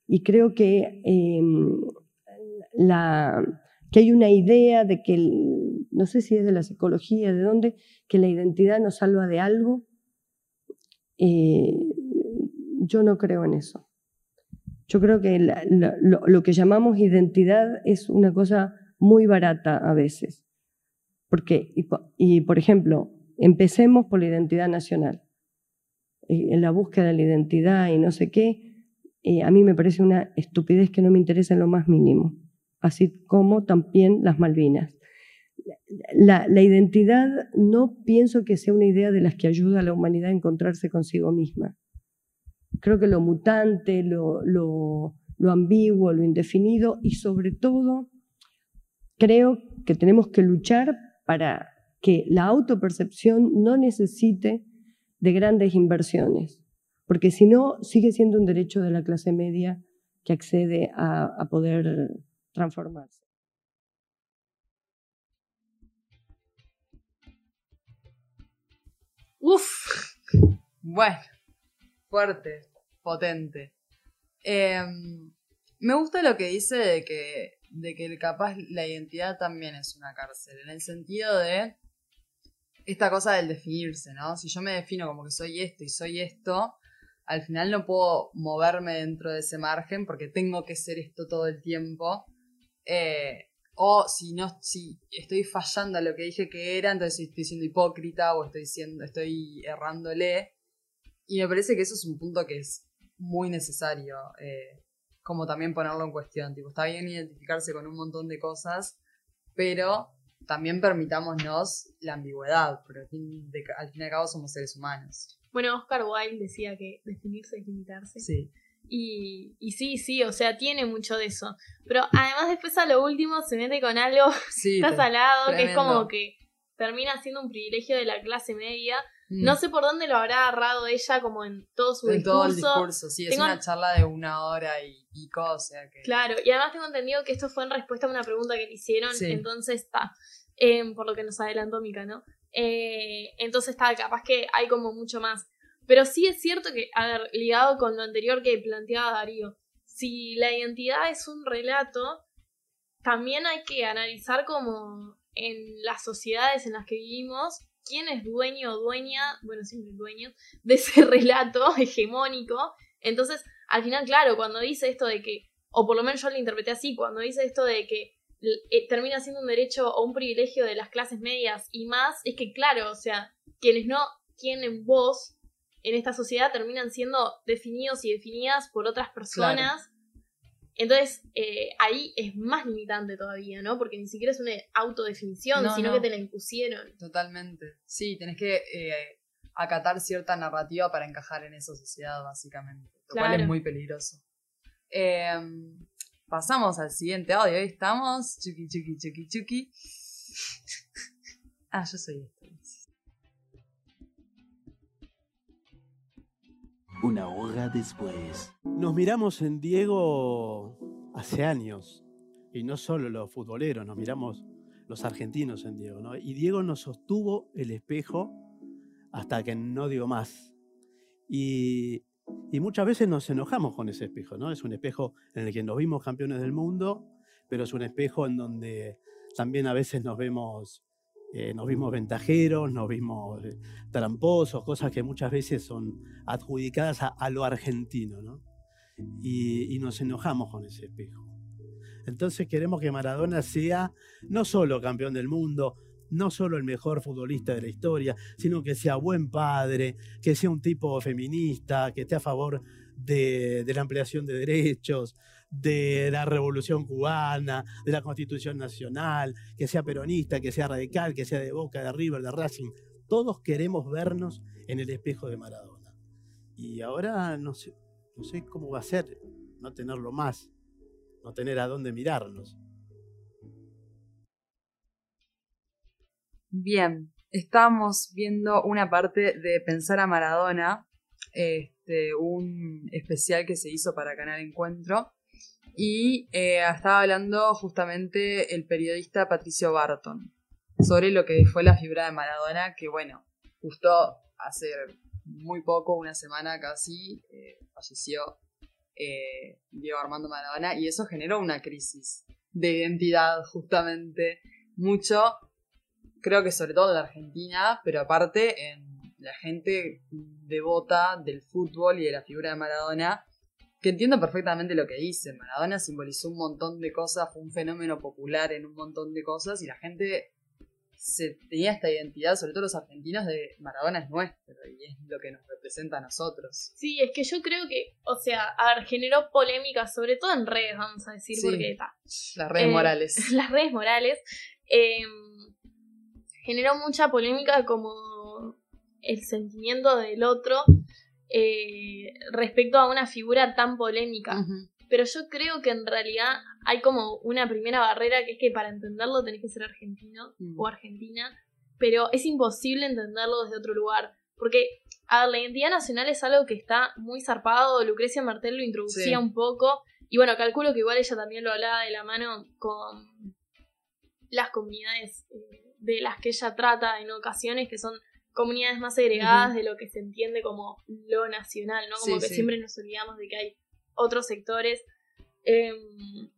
Y creo que, eh, la, que hay una idea de que, no sé si es de la psicología, de dónde, que la identidad nos salva de algo. Yo no creo en eso. Yo creo que lo, que llamamos identidad es una cosa muy barata a veces. Porque, y, y, por ejemplo, empecemos por la identidad nacional. Eh, En la búsqueda de la identidad y no sé qué, eh, a mí me parece una estupidez que no me interesa en lo más mínimo. Así como también las Malvinas. La, identidad no pienso que sea una idea de las que ayuda a la humanidad a encontrarse consigo misma. Creo que lo mutante, lo, lo, lo ambiguo, lo indefinido y sobre todo creo que tenemos que luchar para que la autopercepción no necesite de grandes inversiones, porque si no, sigue siendo un derecho de la clase media que accede a, a poder transformarse. Uf, Bueno, fuerte, potente. Eh, me gusta lo que dice de que, de que capaz la identidad también es una cárcel, en el sentido de esta cosa del definirse, ¿no? Si yo me defino como que soy esto y soy esto, al final no puedo moverme dentro de ese margen porque tengo que ser esto todo el tiempo. Eh, o si no, si estoy fallando a lo que dije que era, entonces estoy siendo hipócrita o estoy siendo, estoy errándole. Y me parece que eso es un punto que es muy necesario, eh, como también ponerlo en cuestión. Tipo, está bien identificarse con un montón de cosas, pero también permitámonos la ambigüedad, porque al fin, de, al fin y al cabo somos seres humanos. Bueno, Oscar Wilde decía que definirse es limitarse. Sí. Y, y sí, sí, o sea, tiene mucho de eso. Pero además después a lo último se mete con algo Sí, está salado, que es como que termina siendo un privilegio de la clase media. Mm. No sé por dónde lo habrá agarrado ella como en todo su en discurso. todo el discurso, sí, es una charla de una hora y pico, o sea que... Claro, y además tengo entendido que esto fue en respuesta a una pregunta que le hicieron, Sí. entonces está, em, por lo que nos adelantó Mika, ¿no? Eh, entonces está, capaz que hay como mucho más. Pero sí es cierto que, a ver, ligado con lo anterior que planteaba Darío, si la identidad es un relato, también hay que analizar como en las sociedades en las que vivimos, quién es dueño o dueña, bueno, siempre dueño, de ese relato hegemónico. Entonces, al final, claro, cuando dice esto de que, o por lo menos yo lo interpreté así, cuando dice esto de que eh, termina siendo un derecho o un privilegio de las clases medias y más, es que claro, o sea, quienes no tienen voz en esta sociedad terminan siendo definidos y definidas por otras personas. Entonces, eh, ahí es más limitante todavía, ¿no? Porque ni siquiera es una autodefinición, No, sino no. que te la impusieron. Totalmente. Sí, tenés que eh, acatar cierta narrativa para encajar en esa sociedad, básicamente. Lo cual es muy peligroso. Eh, pasamos al siguiente audio. Hoy estamos. Chuki, chuki, chuki, chuki. Ah, yo soy esto. Una hora después. Nos miramos en Diego hace años, y no solo los futboleros, nos miramos los argentinos en Diego, ¿no? Y Diego nos sostuvo el espejo hasta que no dio más. Y, y muchas veces nos enojamos con ese espejo, ¿no? Es un espejo en el que nos vimos campeones del mundo, pero es un espejo en donde también a veces nos vemos, eh, nos vimos ventajeros, nos vimos eh, tramposos, cosas que muchas veces son adjudicadas a, lo argentino, ¿no? Y, nos enojamos con ese espejo. Entonces queremos que Maradona sea no solo campeón del mundo, no solo el mejor futbolista de la historia, sino que sea buen padre, que sea un tipo feminista, que esté a favor de la ampliación de derechos, de la revolución cubana, de la constitución nacional, que sea peronista, que sea radical, que sea de Boca, de River, de Racing. Todos queremos vernos en el espejo de Maradona. Y ahora no sé, no sé cómo va a ser no tenerlo más, no tener a dónde mirarnos. Bien, estamos viendo una parte de Pensar a Maradona, este, un especial que se hizo para Canal Encuentro, y eh, estaba hablando justamente el periodista Patricio Barton sobre lo que fue la figura de Maradona, que bueno, justo hace muy poco, una semana casi, eh, falleció eh, Diego Armando Maradona, y eso generó una crisis de identidad justamente mucho creo que sobre todo en la Argentina, pero aparte en la gente devota del fútbol y de la figura de Maradona, que entiendo perfectamente lo que dice. Maradona simbolizó un montón de cosas, fue un fenómeno popular en un montón de cosas y la gente se tenía esta identidad, sobre todo los argentinos, de Maradona es nuestro y es lo que nos representa a nosotros. Sí, es que yo creo que, o sea, a ver, generó polémica, sobre todo en redes, vamos a decir, Sí. porque está. Las redes Eh, morales. las redes morales, eh, generó mucha polémica como el sentimiento del otro eh, respecto a una figura tan polémica. Pero yo creo que en realidad hay como una primera barrera que es que para entenderlo tenés que ser argentino Mm. o argentina, pero es imposible entenderlo desde otro lugar. Porque, a ver, la identidad nacional es algo que está muy zarpado, Lucrecia Martel lo introducía Sí. un poco, y bueno, calculo que igual ella también lo hablaba de la mano con las comunidades eh, de las que ella trata en ocasiones, que son comunidades más segregadas de lo que se entiende como lo nacional, ¿no? Como Sí, que sí. siempre nos olvidamos de que hay otros sectores. Em,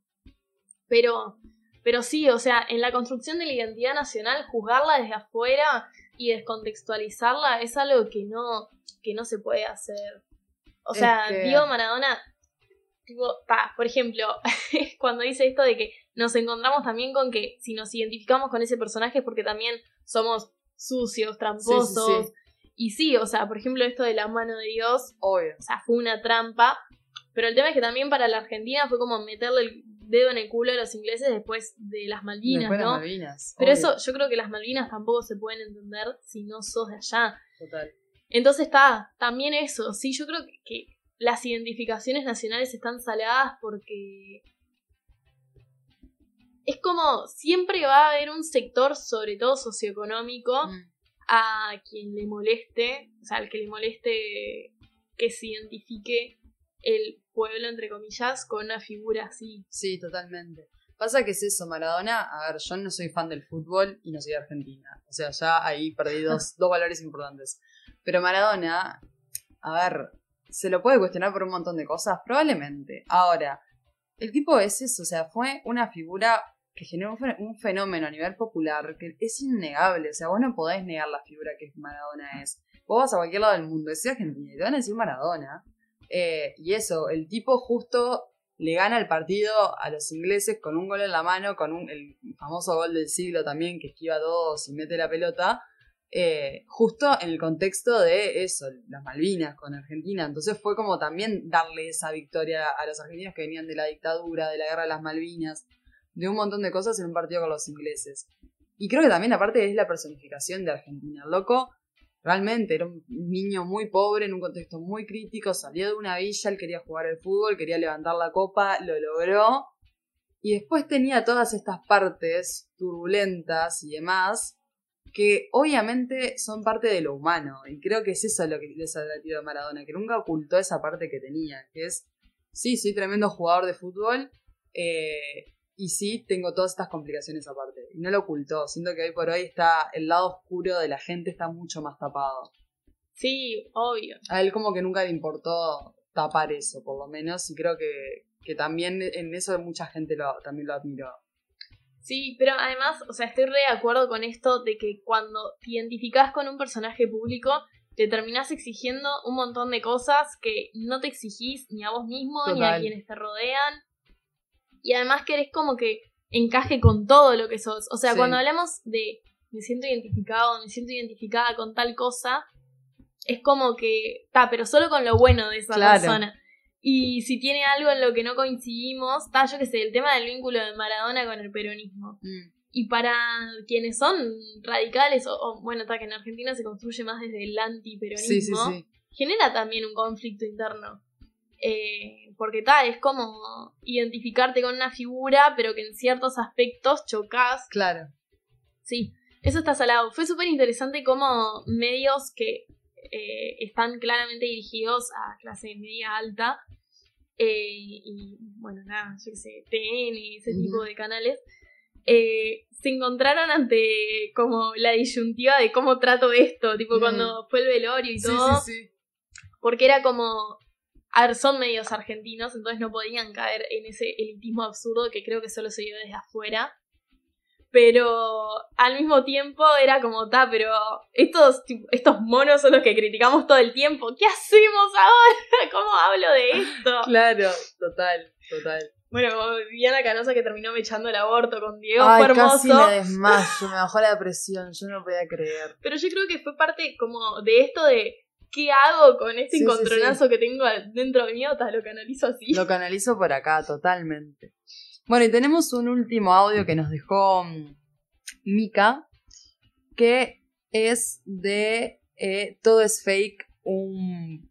pero, pero sí, o sea, en la construcción de la identidad nacional, juzgarla desde afuera y descontextualizarla es algo que no, que no se puede hacer. O sea, que- Diego Maradona, tipo, pa, por ejemplo, cuando dice esto de que nos encontramos también con que si nos identificamos con ese personaje es porque también somos sucios, tramposos. Sí, sí, Y sí, o sea, por ejemplo, esto de la mano de Dios, Obvio. o sea, fue una trampa. Pero el tema es que también para la Argentina fue como meterle el dedo en el culo a los ingleses después de las Malvinas, Después ¿no? las Malvinas. Pero obvio. eso, yo creo que las Malvinas tampoco se pueden entender si no sos de allá. Total. Entonces está, también eso, sí, yo creo que, que las identificaciones nacionales están saladas porque es como siempre va a haber un sector, sobre todo socioeconómico, Mm. a quien le moleste, o sea, al que le moleste que se identifique el pueblo, entre comillas, con una figura así. Sí, totalmente. Pasa que es eso, Maradona, a ver, yo no soy fan del fútbol y no soy de Argentina. O sea, ya ahí perdí dos, dos valores importantes. Pero Maradona, a ver, ¿se lo puede cuestionar por un montón de cosas? Probablemente. Ahora, el tipo es eso, o sea, fue una figura que generó un fe- un fenómeno a nivel popular que es innegable. O sea, vos no podés negar la figura que Maradona es. Vos vas a cualquier lado del mundo, decís Argentina, y te van a decir Maradona. Eh, y eso, el tipo justo le gana el partido a los ingleses con un gol en la mano, con un, el famoso gol del siglo también, que esquiva a todos y mete la pelota, eh, justo en el contexto de eso, las Malvinas con Argentina. Entonces fue como también darle esa victoria a los argentinos que venían de la dictadura, de la guerra de las Malvinas, de un montón de cosas en un partido con los ingleses. Y creo que también aparte es la personificación de Argentina. El loco realmente era un niño muy pobre en un contexto muy crítico, salió de una villa, él quería jugar al fútbol, quería levantar la copa, lo logró. Y después tenía todas estas partes turbulentas y demás, que obviamente son parte de lo humano. Y creo que es eso lo que les atractivo de Maradona, que nunca ocultó esa parte que tenía, que es, sí, soy tremendo jugador de fútbol, eh, y sí, tengo todas estas complicaciones aparte. Y no lo ocultó. Siento que hoy por hoy está el lado oscuro de la gente está mucho más tapado. Sí, obvio. A él como que nunca le importó tapar eso, por lo menos. Y creo que, que también en eso mucha gente lo, también lo admiró. Sí, pero además, o sea, estoy re de acuerdo con esto de que cuando te identificás con un personaje público, te terminás exigiendo un montón de cosas que no te exigís ni a vos mismo, ni a quienes te rodean. Y además querés como que encaje con todo lo que sos. O sea, Sí. cuando hablamos de me siento identificado, me siento identificada con tal cosa, es como que, está, pero solo con lo bueno de esa Claro. persona. Y si tiene algo en lo que no coincidimos, está, yo qué sé, el tema del vínculo de Maradona con el peronismo. Mm, Y para quienes son radicales, o, o, bueno, está que en Argentina se construye más desde el antiperonismo, Sí, sí, sí. genera también un conflicto interno. Eh, porque tal, es como identificarte con una figura, pero que en ciertos aspectos chocas. Claro. Sí, eso está salado. Fue súper interesante como medios que eh, están claramente dirigidos a clase media alta, eh, y bueno, nada, yo qué sé, TN, ese tipo de canales, eh, se encontraron ante como la disyuntiva de cómo trato esto, tipo cuando fue el velorio y Sí, todo, sí, sí. porque era como, a ver, son medios argentinos, entonces no podían caer en ese elitismo absurdo que creo que solo se vio desde afuera. Pero al mismo tiempo era como, ta, pero estos, estos monos son los que criticamos todo el tiempo. ¿Qué hacemos ahora? ¿Cómo hablo de esto? Claro, total, total. Bueno, Diana Canosa que terminó echando el aborto con Diego, Ay, fue casi hermoso. me desmayo, me bajó la presión, yo no podía creer. Pero yo creo que fue parte como de esto de ¿qué hago con este Sí, sí, encontronazo que tengo dentro mío? Ta, lo canalizo así. Lo canalizo por acá, totalmente. Bueno, y tenemos un último audio que nos dejó mm, Mika, que es de eh, Todo es Fake, un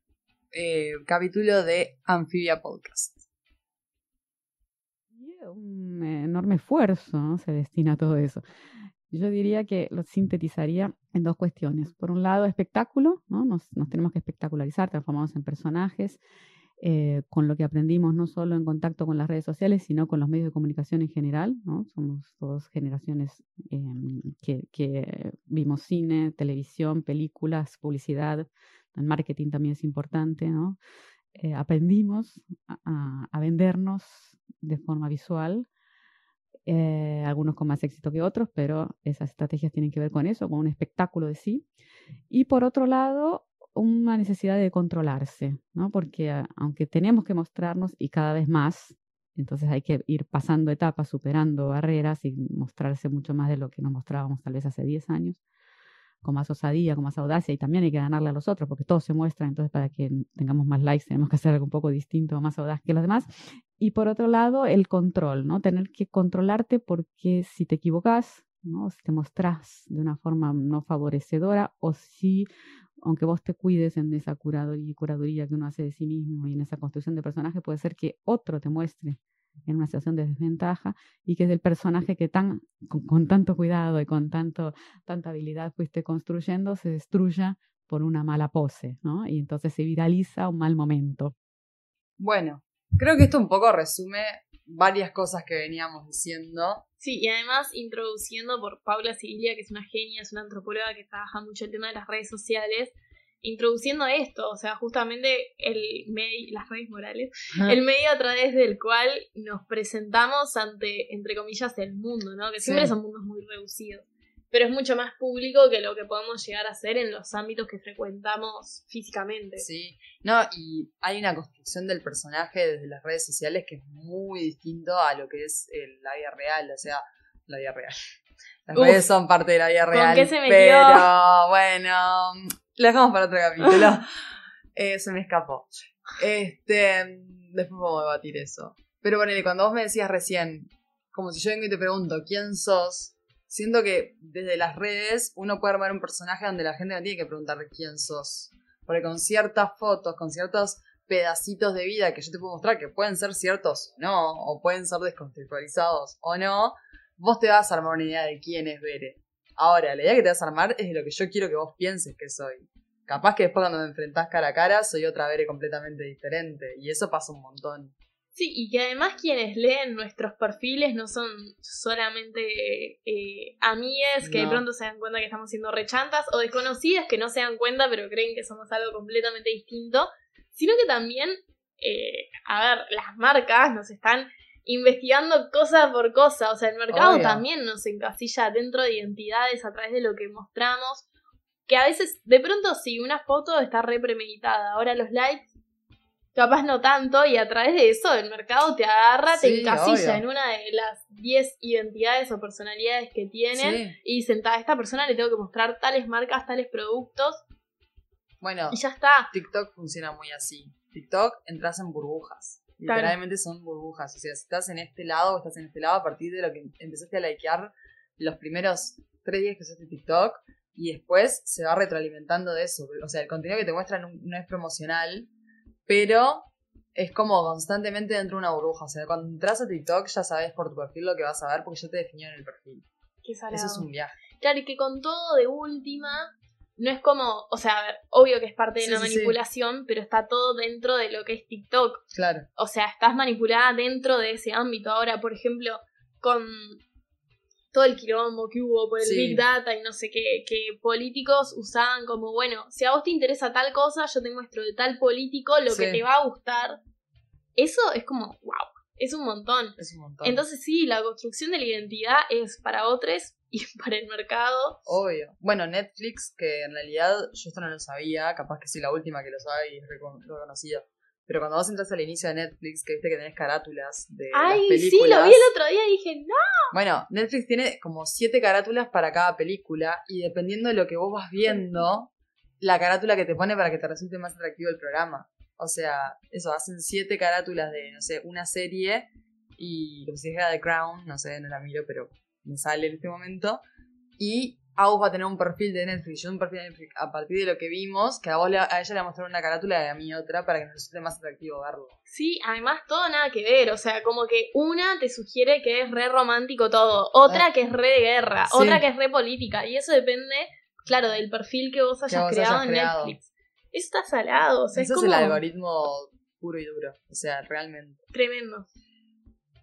eh, capítulo de Amphibia Podcast. Y un enorme esfuerzo ¿no? se destina a todo eso. Yo diría que lo sintetizaría en dos cuestiones. Por un lado, espectáculo, ¿no? nos, nos tenemos que espectacularizar, transformarnos en personajes, eh, con lo que aprendimos no solo en contacto con las redes sociales, sino con los medios de comunicación en general. ¿no? Somos dos generaciones eh, que, que vimos cine, televisión, películas, publicidad, el marketing también es importante. ¿no? Eh, aprendimos a, a- vendernos de forma visual, eh, algunos con más éxito que otros, pero esas estrategias tienen que ver con eso, con un espectáculo de sí. Y por otro lado, una necesidad de controlarse, ¿no? Porque a- aunque tenemos que mostrarnos y cada vez más, entonces hay que ir pasando etapas, superando barreras y mostrarse mucho más de lo que nos mostrábamos tal vez hace 10 años, con más osadía, con más audacia y también hay que ganarle a los otros porque todos se muestran, entonces para que tengamos más likes tenemos que hacer algo un poco distinto, más audaz que los demás. Y por otro lado, el control, ¿no? Tener que controlarte porque si te equivocas, ¿no? Si te mostrás de una forma no favorecedora o si, aunque vos te cuides en esa curaduría curaduría que uno hace de sí mismo y en esa construcción de personaje, puede ser que otro te muestre en una situación de desventaja y que es el personaje que tan, con, con tanto cuidado y con tanto, tanta habilidad fuiste construyendo se destruya por una mala pose, ¿no? Y entonces se viraliza un mal momento. Bueno, creo que esto un poco resume varias cosas que veníamos diciendo. Sí, y además introduciendo por Paula Sibilia, que es una genia, es una antropóloga que trabaja mucho el tema de las redes sociales, introduciendo esto, o sea, justamente el medio, las redes morales, el medio a través del cual nos presentamos ante, entre comillas, el mundo, ¿no? Que siempre Sí. son mundos muy reducidos, pero es mucho más público que lo que podemos llegar a hacer en los ámbitos que frecuentamos físicamente. Sí, no, y hay una construcción del personaje desde las redes sociales que es muy distinto a lo que es eh, la vida real, o sea, la vida real. Las Uf. redes son parte de la vida ¿Con real, qué se metió? pero bueno, lo dejamos para otro capítulo. Eh, se me escapó. Este, después vamos a debatir eso. Pero bueno, cuando vos me decías recién, como si yo vengo y te pregunto quién sos, siento que desde las redes uno puede armar un personaje donde la gente no tiene que preguntar quién sos. Porque con ciertas fotos, con ciertos pedacitos de vida que yo te puedo mostrar que pueden ser ciertos o no, o pueden ser descontextualizados o no, vos te vas a armar una idea de quién es Bere. Ahora, la idea que te vas a armar es de lo que yo quiero que vos pienses que soy. Capaz que después cuando me enfrentás cara a cara soy otra Bere completamente diferente. Y eso pasa un montón. Sí, y que además quienes leen nuestros perfiles no son solamente eh, amigues que de pronto se dan cuenta que estamos siendo rechantas o desconocidas que no se dan cuenta pero creen que somos algo completamente distinto, sino que también, eh, a ver, las marcas nos están investigando cosa por cosa, o sea, el mercado Obvio. también nos encasilla dentro de identidades a través de lo que mostramos, que a veces, de pronto sí, una foto está re premeditada, ahora los likes capaz no tanto, y a través de eso el mercado te agarra, te encasilla obvio. en una de las 10 identidades o personalidades que tienen, Sí. y dicen, "Ta, a esta persona le tengo que mostrar tales marcas, tales productos, Bueno, y ya está. TikTok funciona muy así. TikTok entras en burbujas. Literalmente son burbujas. O sea, si estás en este lado o estás en este lado a partir de lo que empezaste a likear los primeros tres días que usaste TikTok y después se va retroalimentando de eso. O sea, el contenido que te muestran no es promocional, pero es como constantemente dentro de una burbuja. O sea, cuando entras a TikTok ya sabes por tu perfil lo que vas a ver porque ya te definió en el perfil. Qué. Eso es un viaje. Claro, y que con todo de última, no es como, o sea, a ver, obvio que es parte de Sí, la sí, sí. manipulación, pero está todo dentro de lo que es TikTok. Claro. O sea, estás manipulada dentro de ese ámbito. Ahora, por ejemplo, con todo el quilombo que hubo por el Sí. Big Data y no sé qué, que políticos usaban como, bueno, si a vos te interesa tal cosa, yo te muestro de tal político lo que te va a gustar. Eso es como, wow, es un montón. Es un montón. Entonces sí, la construcción de la identidad es para otros y para el mercado. Obvio. Bueno, Netflix, que en realidad yo esto no lo sabía, capaz que soy la última que lo sabe y es recon- reconocida. Pero cuando vos entras al inicio de Netflix, que viste que tenés carátulas de Ay, las sí, películas. lo vi el otro día y dije, no. Bueno, Netflix tiene como siete carátulas para cada película y dependiendo de lo que vos vas viendo, la carátula que te pone para que te resulte más atractivo el programa. O sea, eso, hacen siete carátulas de, no sé, una serie y como si dijera The Crown, no sé, no la miro, pero me sale en este momento. Y a vos va a tener un perfil de Netflix, yo un perfil de Netflix a partir de lo que vimos, que a vos le- a ella le va a mostrar una carátula y a mí otra para que nos resulte más atractivo verlo. Sí, además todo nada que ver, o sea, como que una te sugiere que es re romántico todo, otra que es re de guerra, Ah. Sí. otra que es re política, y eso depende, claro, del perfil que vos hayas vos creado hayas en creado. Netflix. Eso está salado, o sea, Ese es es como el algoritmo puro y duro, o sea, realmente. tremendo.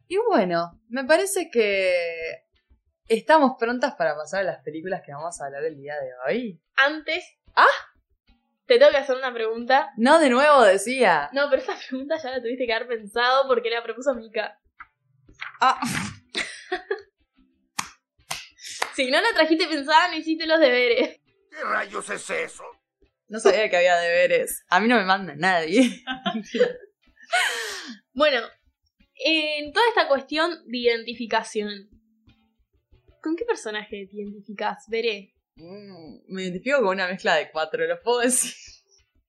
Y bueno, me parece que estamos prontas para pasar a las películas que vamos a hablar el día de hoy. Antes, ¡ah! Te tengo que hacer una pregunta. No, de nuevo decía. No, pero esa pregunta ya la tuviste que haber pensado porque la propuso Mika. Ah, Si no la trajiste pensada, no hiciste los deberes. ¿Qué rayos es eso? no sabía que había deberes. A mí no me manda nadie. Bueno, en toda esta cuestión de identificación, ¿con qué personaje te identificás? Veré. Mm, me identifico con una mezcla de cuatro, ¿lo puedo decir?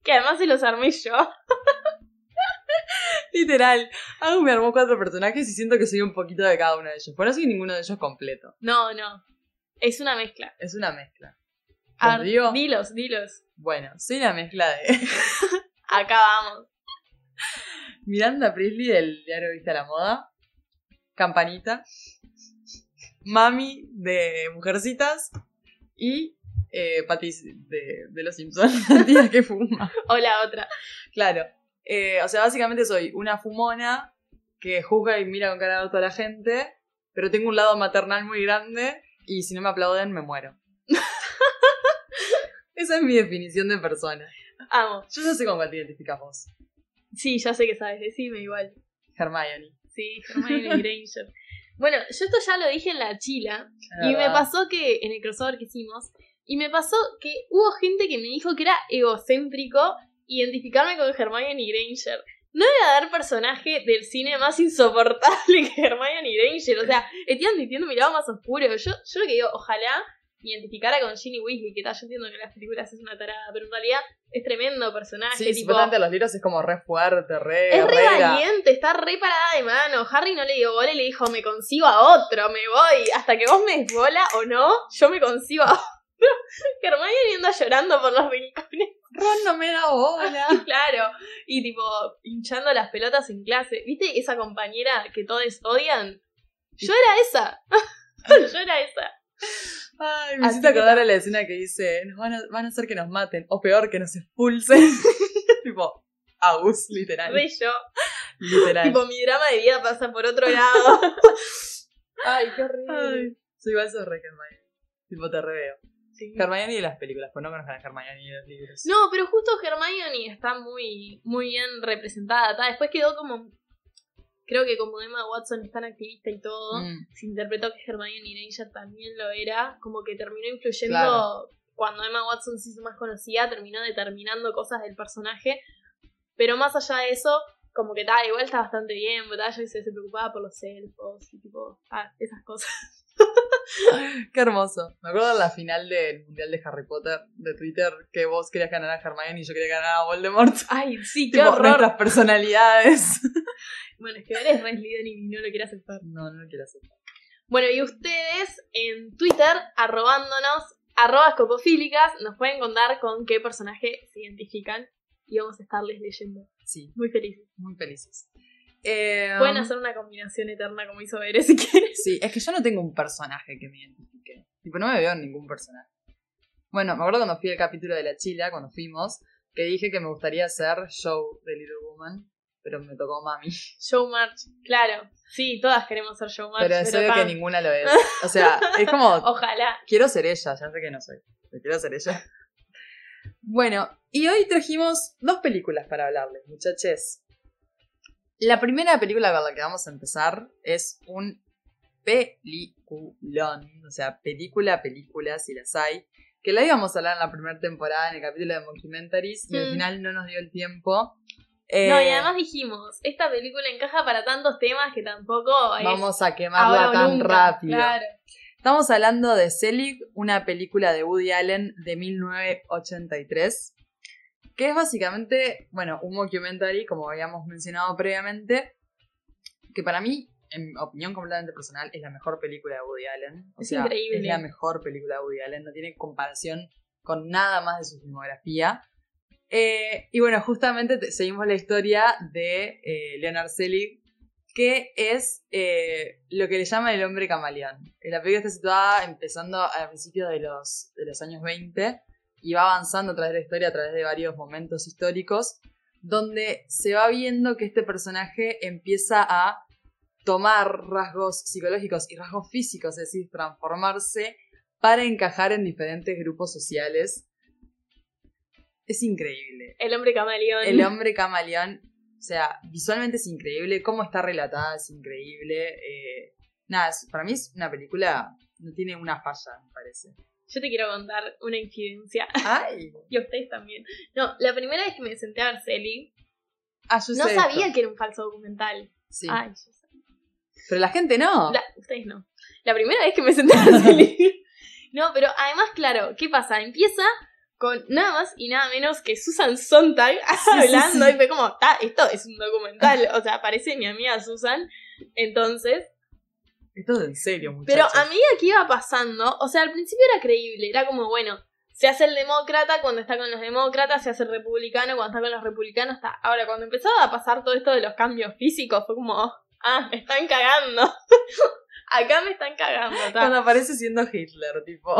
Que además se los armé yo. Literal. Hago me armó cuatro personajes y siento que soy un poquito de cada uno de ellos. Pero no soy ninguno de ellos completo. No, no. Es una mezcla. Es una mezcla. A ¿Los ver, digo? dilos, dilos. Bueno, soy la mezcla de Acá vamos. Miranda Priestley del diario Vista la Moda, Campanita, Mami de Mujercitas y eh, Patty de, de Los Simpsons, la tía que fuma. O la otra. Claro. Eh, o sea, básicamente soy una fumona que juzga y mira con cara a la gente, pero tengo un lado maternal muy grande y si no me aplauden me muero. Esa es mi definición de persona. Amo. Yo ya sé con cuál te identificas vos. Sí, ya sé que sabes. Decime igual. Hermione. Sí, Hermione Granger. Bueno, yo esto ya lo dije en la chila. Y me pasó que en el crossover que hicimos, y me pasó que hubo gente que me dijo que era egocéntrico identificarme con Hermione Granger. No iba a dar personaje del cine más insoportable que Hermione Granger. O sea, estoy admitiendo mi lado más oscuro. Yo, yo lo que digo, ojalá identificara con Ginny Weasley, que tal, yo entiendo que en las películas es una tarada, pero en realidad es tremendo personaje. Sí, tipo, supuestamente los libros es como re fuerte, re. es re rega. valiente, está re parada de mano. Harry no le dio bola y le dijo, me consigo a otro, me voy. Hasta que vos me des bola o no, yo me consigo a otro. Que Hermione anda llorando por los rincones. Ron no me da bola. Claro. Y tipo, hinchando las pelotas en clase. ¿Viste esa compañera que todos odian? Yo era esa. yo era esa. Ay, me hiciste acordar a la escena que dice: nos van, a, van a hacer que nos maten, o peor, que nos expulsen. tipo, Agus, literal. Re yo. Literal. Tipo, mi drama de vida pasa por otro lado. Ay, qué horrible. Ay, soy igual sos re Hermione. Tipo, te reveo. Sí. Hermione de las películas, pues no conozcan a Hermione de los libros. No, pero justo Hermione está muy, muy bien representada. ta, Después quedó como. Creo que como Emma Watson es tan activista y todo, Mm, se interpretó que Hermione Granger también lo era. Como que terminó influyendo. Claro. Cuando Emma Watson se hizo más conocida, terminó determinando cosas del personaje. Pero más allá de eso, como que tal, igual está bastante bien. Porque ta, yo se, se preocupaba por los elfos y tipo, ah, esas cosas. Qué hermoso. Me acuerdo de la final del Mundial de Harry Potter de Twitter que vos querías ganar a Hermione y yo quería ganar a Voldemort. Ay, sí, qué tipo, horror. nuestras personalidades. Bueno, es que él es y no lo quiere aceptar. No, no lo quiero hacer. Bueno, y ustedes en Twitter, arrobándonos, arroba escopofílicas, nos pueden contar con qué personaje se identifican y vamos a estarles leyendo. Sí, Muy felices. muy felices. Eh, Pueden hacer una combinación eterna como hizo Bere si quieren. Sí, es que yo no tengo un personaje que me identifique. Tipo, no me veo en ningún personaje. Bueno, me acuerdo cuando fui al capítulo de la Chila, cuando fuimos, que dije que me gustaría ser Joe de Little Woman, pero me tocó Mami. Showmarch, claro. Sí, todas queremos ser Showmarch. Pero es obvio ta, que ninguna lo es. O sea, es como, Ojalá. quiero ser ella, ya sé que no soy. pero quiero ser ella. Bueno, y hoy trajimos dos películas para hablarles, muchachos. La primera película con la que vamos a empezar es un peliculón, o sea, película, película, si las hay, que la íbamos a hablar en la primera temporada, en el capítulo de Mockumentaries, y al Mm. final no nos dio el tiempo. No, y Eh, además dijimos, esta película encaja para tantos temas que tampoco es vamos a quemarla tan nunca. rápido. Claro. Estamos hablando de Selig, una película de Woody Allen de 1983, que es básicamente, bueno, un mockumentary, como habíamos mencionado previamente, que para mí, en opinión completamente personal, es la mejor película de Woody Allen. O Es sea, increíble. Es la mejor película de Woody Allen, no tiene comparación con nada más de su filmografía. Eh, y bueno, justamente te- seguimos la historia de eh, Leonard Selig, que es eh, lo que le llaman el hombre camaleón. Eh, La película está situada empezando a principios de los, de los años 20 y va avanzando a través de la historia, a través de varios momentos históricos, donde se va viendo que este personaje empieza a tomar rasgos psicológicos y rasgos físicos, es decir, transformarse para encajar en diferentes grupos sociales. Es increíble. El hombre camaleón. El hombre camaleón, o sea, visualmente es increíble, cómo está relatada es increíble. eh, nada, para mí es una película, no tiene una falla, me parece. Yo te quiero contar una infidencia. Ay, y a ustedes también. No, la primera vez que me senté a ver Selig, ah, no sabía esto. que era un falso documental. Sí, Ay, yo sabía. pero la gente no. La- ustedes no. La primera vez que me senté a ver. No, pero además, claro, ¿qué pasa? Empieza con nada más y nada menos que Susan Sontag hablando y fue como, "Ta, esto es un documental, o sea, aparece mi amiga Susan. Entonces, Esto es en serio, muchachos. pero a medida que iba pasando, o sea, al principio era creíble, era como, bueno, se hace el demócrata cuando está con los demócratas, se hace el republicano cuando está con los republicanos. Está... Ahora, cuando empezaba a pasar todo esto de los cambios físicos, fue como, ah, me están cagando. Acá me están cagando. ta. Cuando aparece siendo Hitler, tipo.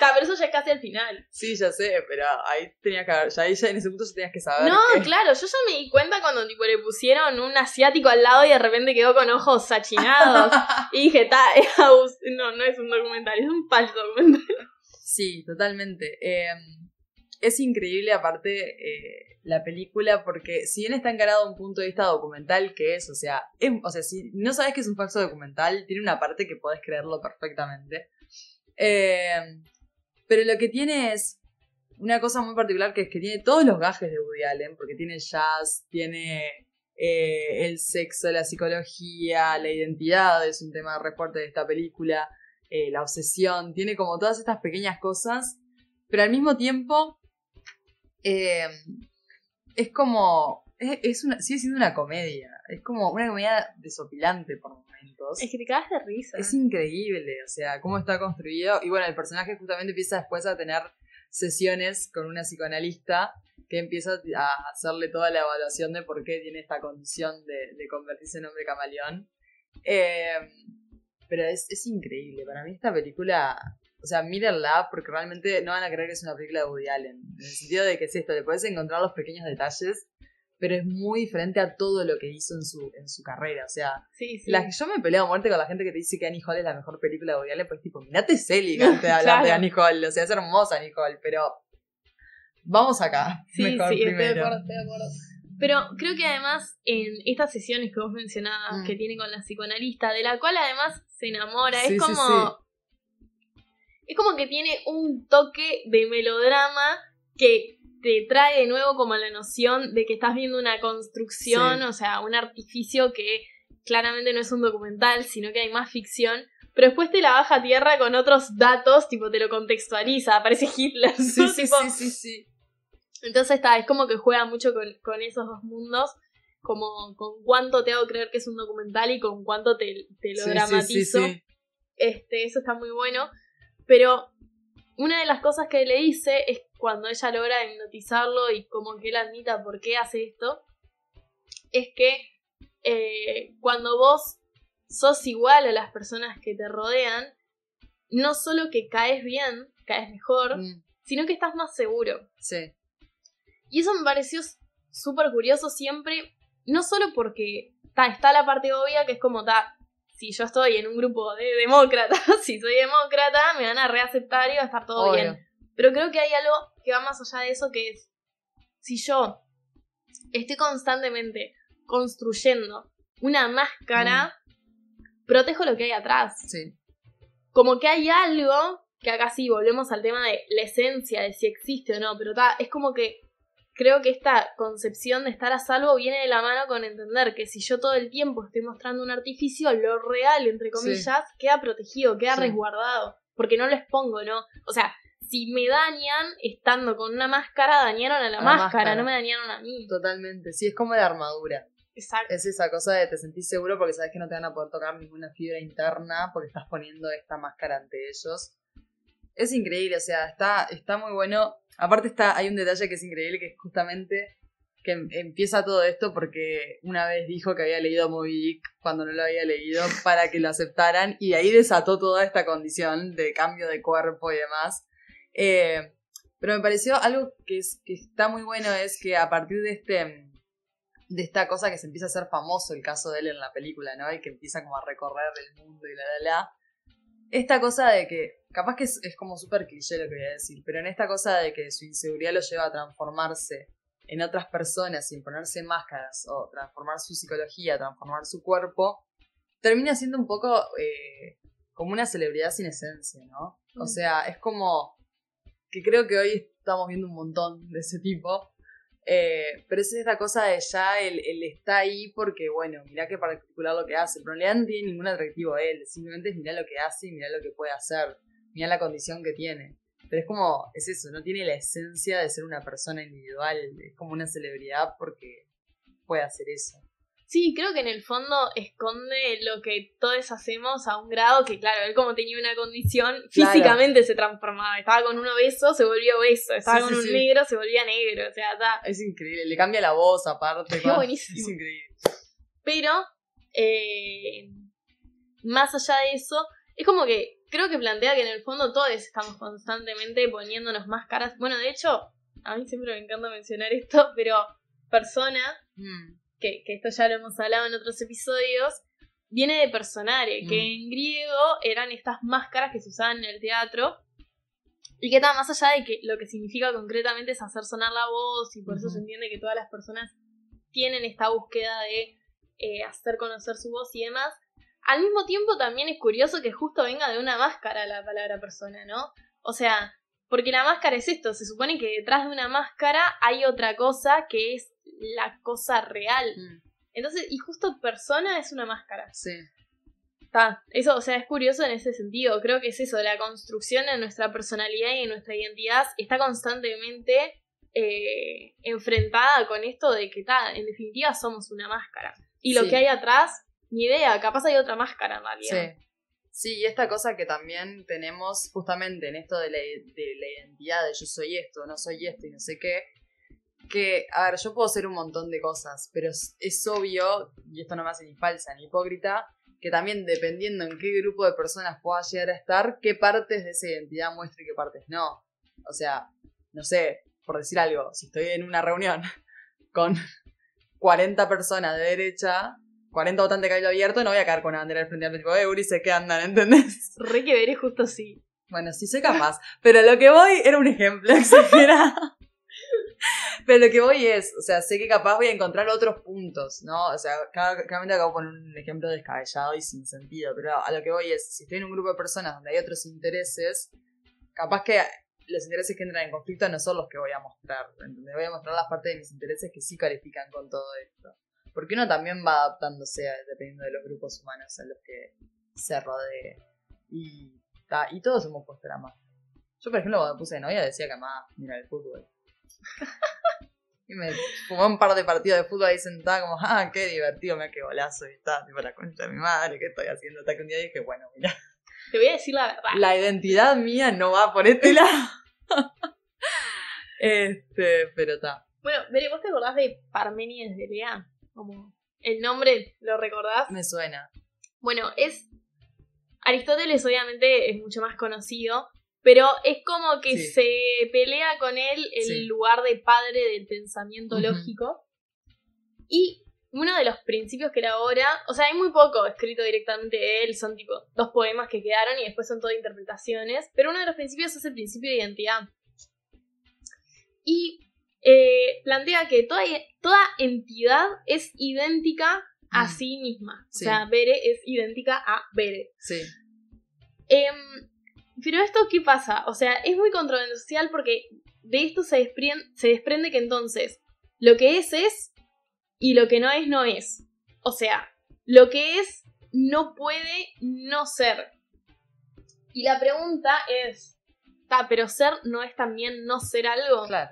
Ta, pero eso ya es casi al final. Sí, ya sé, pero ahí tenía que haber, ya, ahí ya en ese punto ya tenías que saber. No, que- claro, yo ya me di cuenta cuando tipo le pusieron un asiático al lado y de repente quedó con ojos achinados. y dije, ta, no, no es un documental, es un falso documental. Sí, totalmente. Eh, es increíble, aparte, eh, la película, porque si bien está encarado un punto de vista documental, que es, o sea, es- o sea, si no sabes que es un falso documental, tiene una parte que podés creerlo perfectamente. Eh, pero lo que tiene es una cosa muy particular, que es que tiene todos los gajes de Woody Allen, porque tiene jazz, tiene eh, el sexo, la psicología, la identidad, es un tema re fuerte de esta película eh, la obsesión, tiene como todas estas pequeñas cosas, pero al mismo tiempo es como, es una, sigue siendo una comedia, es como una comedia desopilante por momentos. Es que te cagas de risa. Es increíble, o sea, cómo está construido. Y bueno, el personaje justamente empieza después a tener sesiones con una psicoanalista que empieza a hacerle toda la evaluación de por qué tiene esta condición de, de convertirse en hombre camaleón. Eh, pero es, es increíble. Para mí esta película, o sea, mírenla porque realmente no van a creer que es una película de Woody Allen. En el sentido de que es esto, le puedes encontrar los pequeños detalles, pero es muy diferente a todo lo que hizo en su, en su carrera. O sea, Sí, sí. la, yo me peleo a muerte con la gente que te dice que Annie Hall es la mejor película de Woody pues tipo, mirate Selig antes de hablar de. Annie Hall. O sea, es hermosa Annie Hall, pero vamos acá. Sí, mejor sí, estoy de acuerdo, estoy de acuerdo. Pero creo que además en estas sesiones que vos mencionabas Mm. que tiene con la psicoanalista, de la cual además se enamora, Sí, es como. Es como que tiene un toque de melodrama que te trae de nuevo como la noción de que estás viendo una construcción, Sí. o sea, un artificio que claramente no es un documental, sino que hay más ficción. Pero después te la baja a tierra con otros datos, tipo te lo contextualiza, aparece Hitler. Sí, ¿no? sí, Tipo, sí, sí, sí. entonces está, es como que juega mucho con, con esos dos mundos, como con cuánto te hago creer que es un documental y con cuánto te, te lo Sí, dramatizo. sí, sí. Este, eso está muy bueno. Pero una de las cosas que le dice es cuando ella logra hipnotizarlo y como que él admita por qué hace esto, es que eh, cuando vos sos igual a las personas que te rodean, no solo que caes bien, caes mejor, Mm, sino que estás más seguro. sí. Y eso me pareció súper curioso siempre, no solo porque ta, está la parte obvia que es como, ta, si yo estoy en un grupo de demócratas, si soy demócrata, me van a reaceptar y va a estar todo Obvio. bien. Pero creo que hay algo que va más allá de eso, que es, si yo estoy constantemente construyendo una máscara, protejo lo que hay atrás Sí. como que hay algo, que acá sí volvemos al tema de la esencia, de si existe o no, pero ta, es como que creo que esta concepción de estar a salvo viene de la mano con entender que si yo todo el tiempo estoy mostrando un artificio, lo real, entre comillas, queda protegido, queda Sí. resguardado, porque no lo expongo, ¿no? O sea, si me dañan estando con una máscara, dañaron a la, A máscara, máscara. no me dañaron a mí. Totalmente. Sí, es como la armadura. Exacto. Es esa cosa de te sentís seguro porque sabes que no te van a poder tocar ninguna fibra interna porque estás poniendo esta máscara ante ellos. Es increíble, o sea, está, está muy bueno. Aparte está, hay un detalle que es increíble que es justamente que em- empieza todo esto porque una vez dijo que había leído Moby Dick cuando no lo había leído para que lo aceptaran y ahí desató toda esta condición de cambio de cuerpo y demás. Eh, pero me pareció algo que, es, que está muy bueno es que a partir de este de esta cosa que se empieza a hacer famoso el caso de él en la película, ¿no? Y que empieza como a recorrer el mundo y la la la. Esta cosa de que, capaz que es, es como súper cliché lo que voy a decir, pero en esta cosa de que su inseguridad lo lleva a transformarse en otras personas sin ponerse máscaras o transformar su psicología, transformar su cuerpo, termina siendo un poco eh, como una celebridad sin esencia, ¿no? O Mm. sea, es como que creo que hoy estamos viendo un montón de ese tipo. Eh, pero es esta cosa de ya él, él está ahí porque, bueno, mirá qué particular lo que hace. Pero en realidad no tiene ningún atractivo él. Simplemente es mirá lo que hace y mirá lo que puede hacer. Mirá la condición que tiene. Pero es como, es eso, no tiene la esencia de ser una persona individual, es como una celebridad porque puede hacer eso. Sí, creo que en el fondo esconde lo que todos hacemos a un grado que, claro, él como tenía una condición, Claro. físicamente se transformaba. Estaba con un obeso, se volvía obeso. Estaba Sí, con sí, un sí. negro, se volvía negro. O sea, está. Es increíble, le cambia la voz aparte. Qué buenísimo. Es increíble. Pero, eh, más allá de eso, es como que creo que plantea que en el fondo todos estamos constantemente poniéndonos máscaras. Bueno, de hecho, a mí siempre me encanta mencionar esto, pero persona, Mm, que, que esto ya lo hemos hablado en otros episodios, viene de personare, que Mm. en griego eran estas máscaras que se usaban en el teatro. Y que está más allá de que lo que significa concretamente es hacer sonar la voz, y por eso se entiende que todas las personas tienen esta búsqueda de eh, hacer conocer su voz y demás. Al mismo tiempo también es curioso que justo venga de una máscara la palabra persona, ¿no? O sea, porque la máscara es esto, se supone que detrás de una máscara hay otra cosa que es la cosa real. mm, Entonces, y justo persona es una máscara. sí. Está, eso, o sea, es curioso en ese sentido. Creo que es eso, la construcción de nuestra personalidad y de nuestra identidad está constantemente eh, enfrentada con esto de que, ta, en definitiva, somos una máscara. Y lo Sí. que hay atrás, ni idea, capaz hay otra máscara en realidad. Sí. Sí, y esta cosa que también tenemos justamente en esto de la, de la identidad de yo soy esto, no soy esto y no sé qué, que, a ver, yo puedo ser un montón de cosas, pero es, es obvio, y esto no me hace ni falsa ni hipócrita, que también dependiendo en qué grupo de personas pueda llegar a estar, qué partes de esa identidad muestro y qué partes no. O sea, no sé, por decir algo, si estoy en una reunión con 40 personas de derecha, 40 votantes de cabello abierto, no voy a caer con una bandera al frente al tipo, eh, Ulises, ¿qué andan? ¿Entendés? Re que veré justo sí. Bueno, sí soy capaz, pero lo que voy era un ejemplo exagerado. Pero lo que voy es, o sea, sé que capaz voy a encontrar otros puntos, ¿no? O sea, claramente acabo poner un ejemplo descabellado y sin sentido, pero a lo que voy es, si estoy en un grupo de personas donde hay otros intereses, capaz que los intereses que entran en conflicto no son los que voy a mostrar, ¿entendés? Voy a mostrar las partes de mis intereses que sí califican con todo esto. Porque uno también va adaptándose a- dependiendo de los grupos humanos a los que se rodee. Y, ta, y todos hemos puesto la. Yo, por ejemplo, cuando me puse de novia decía que amaba mirar el fútbol. Y me fumé un par de partidos de fútbol ahí sentada como, ah, qué divertido, mira qué golazo. Y está, tipo, la concha de mi madre, ¿qué estoy haciendo? Hasta que un día dije, bueno, mira, Te voy a decir la verdad. la identidad mía no va por este lado. este, pero está. Bueno, Bere, ¿vos te acordás de Parménides de Lea? Como el nombre, ¿lo recordás? Me suena. Bueno, es. Aristóteles, obviamente, es mucho más conocido. Pero es como que Sí. se pelea con él el Sí. lugar de padre del pensamiento lógico. Y uno de los principios que elabora, o sea, hay muy poco escrito directamente de él, son tipo dos poemas que quedaron y después son todo interpretaciones, pero uno de los principios es el principio de identidad. Y eh, plantea que toda, toda entidad es idéntica a Mm. sí misma. Sí. O sea, Bere es idéntica a Bere. Sí. Em, pero esto, ¿qué pasa? O sea, es muy controversial porque de esto se desprende, se desprende que entonces lo que es es y lo que no es no es. O sea, lo que es no puede no ser. Y la pregunta es, "Ta, pero ser no es también no ser algo? Claro.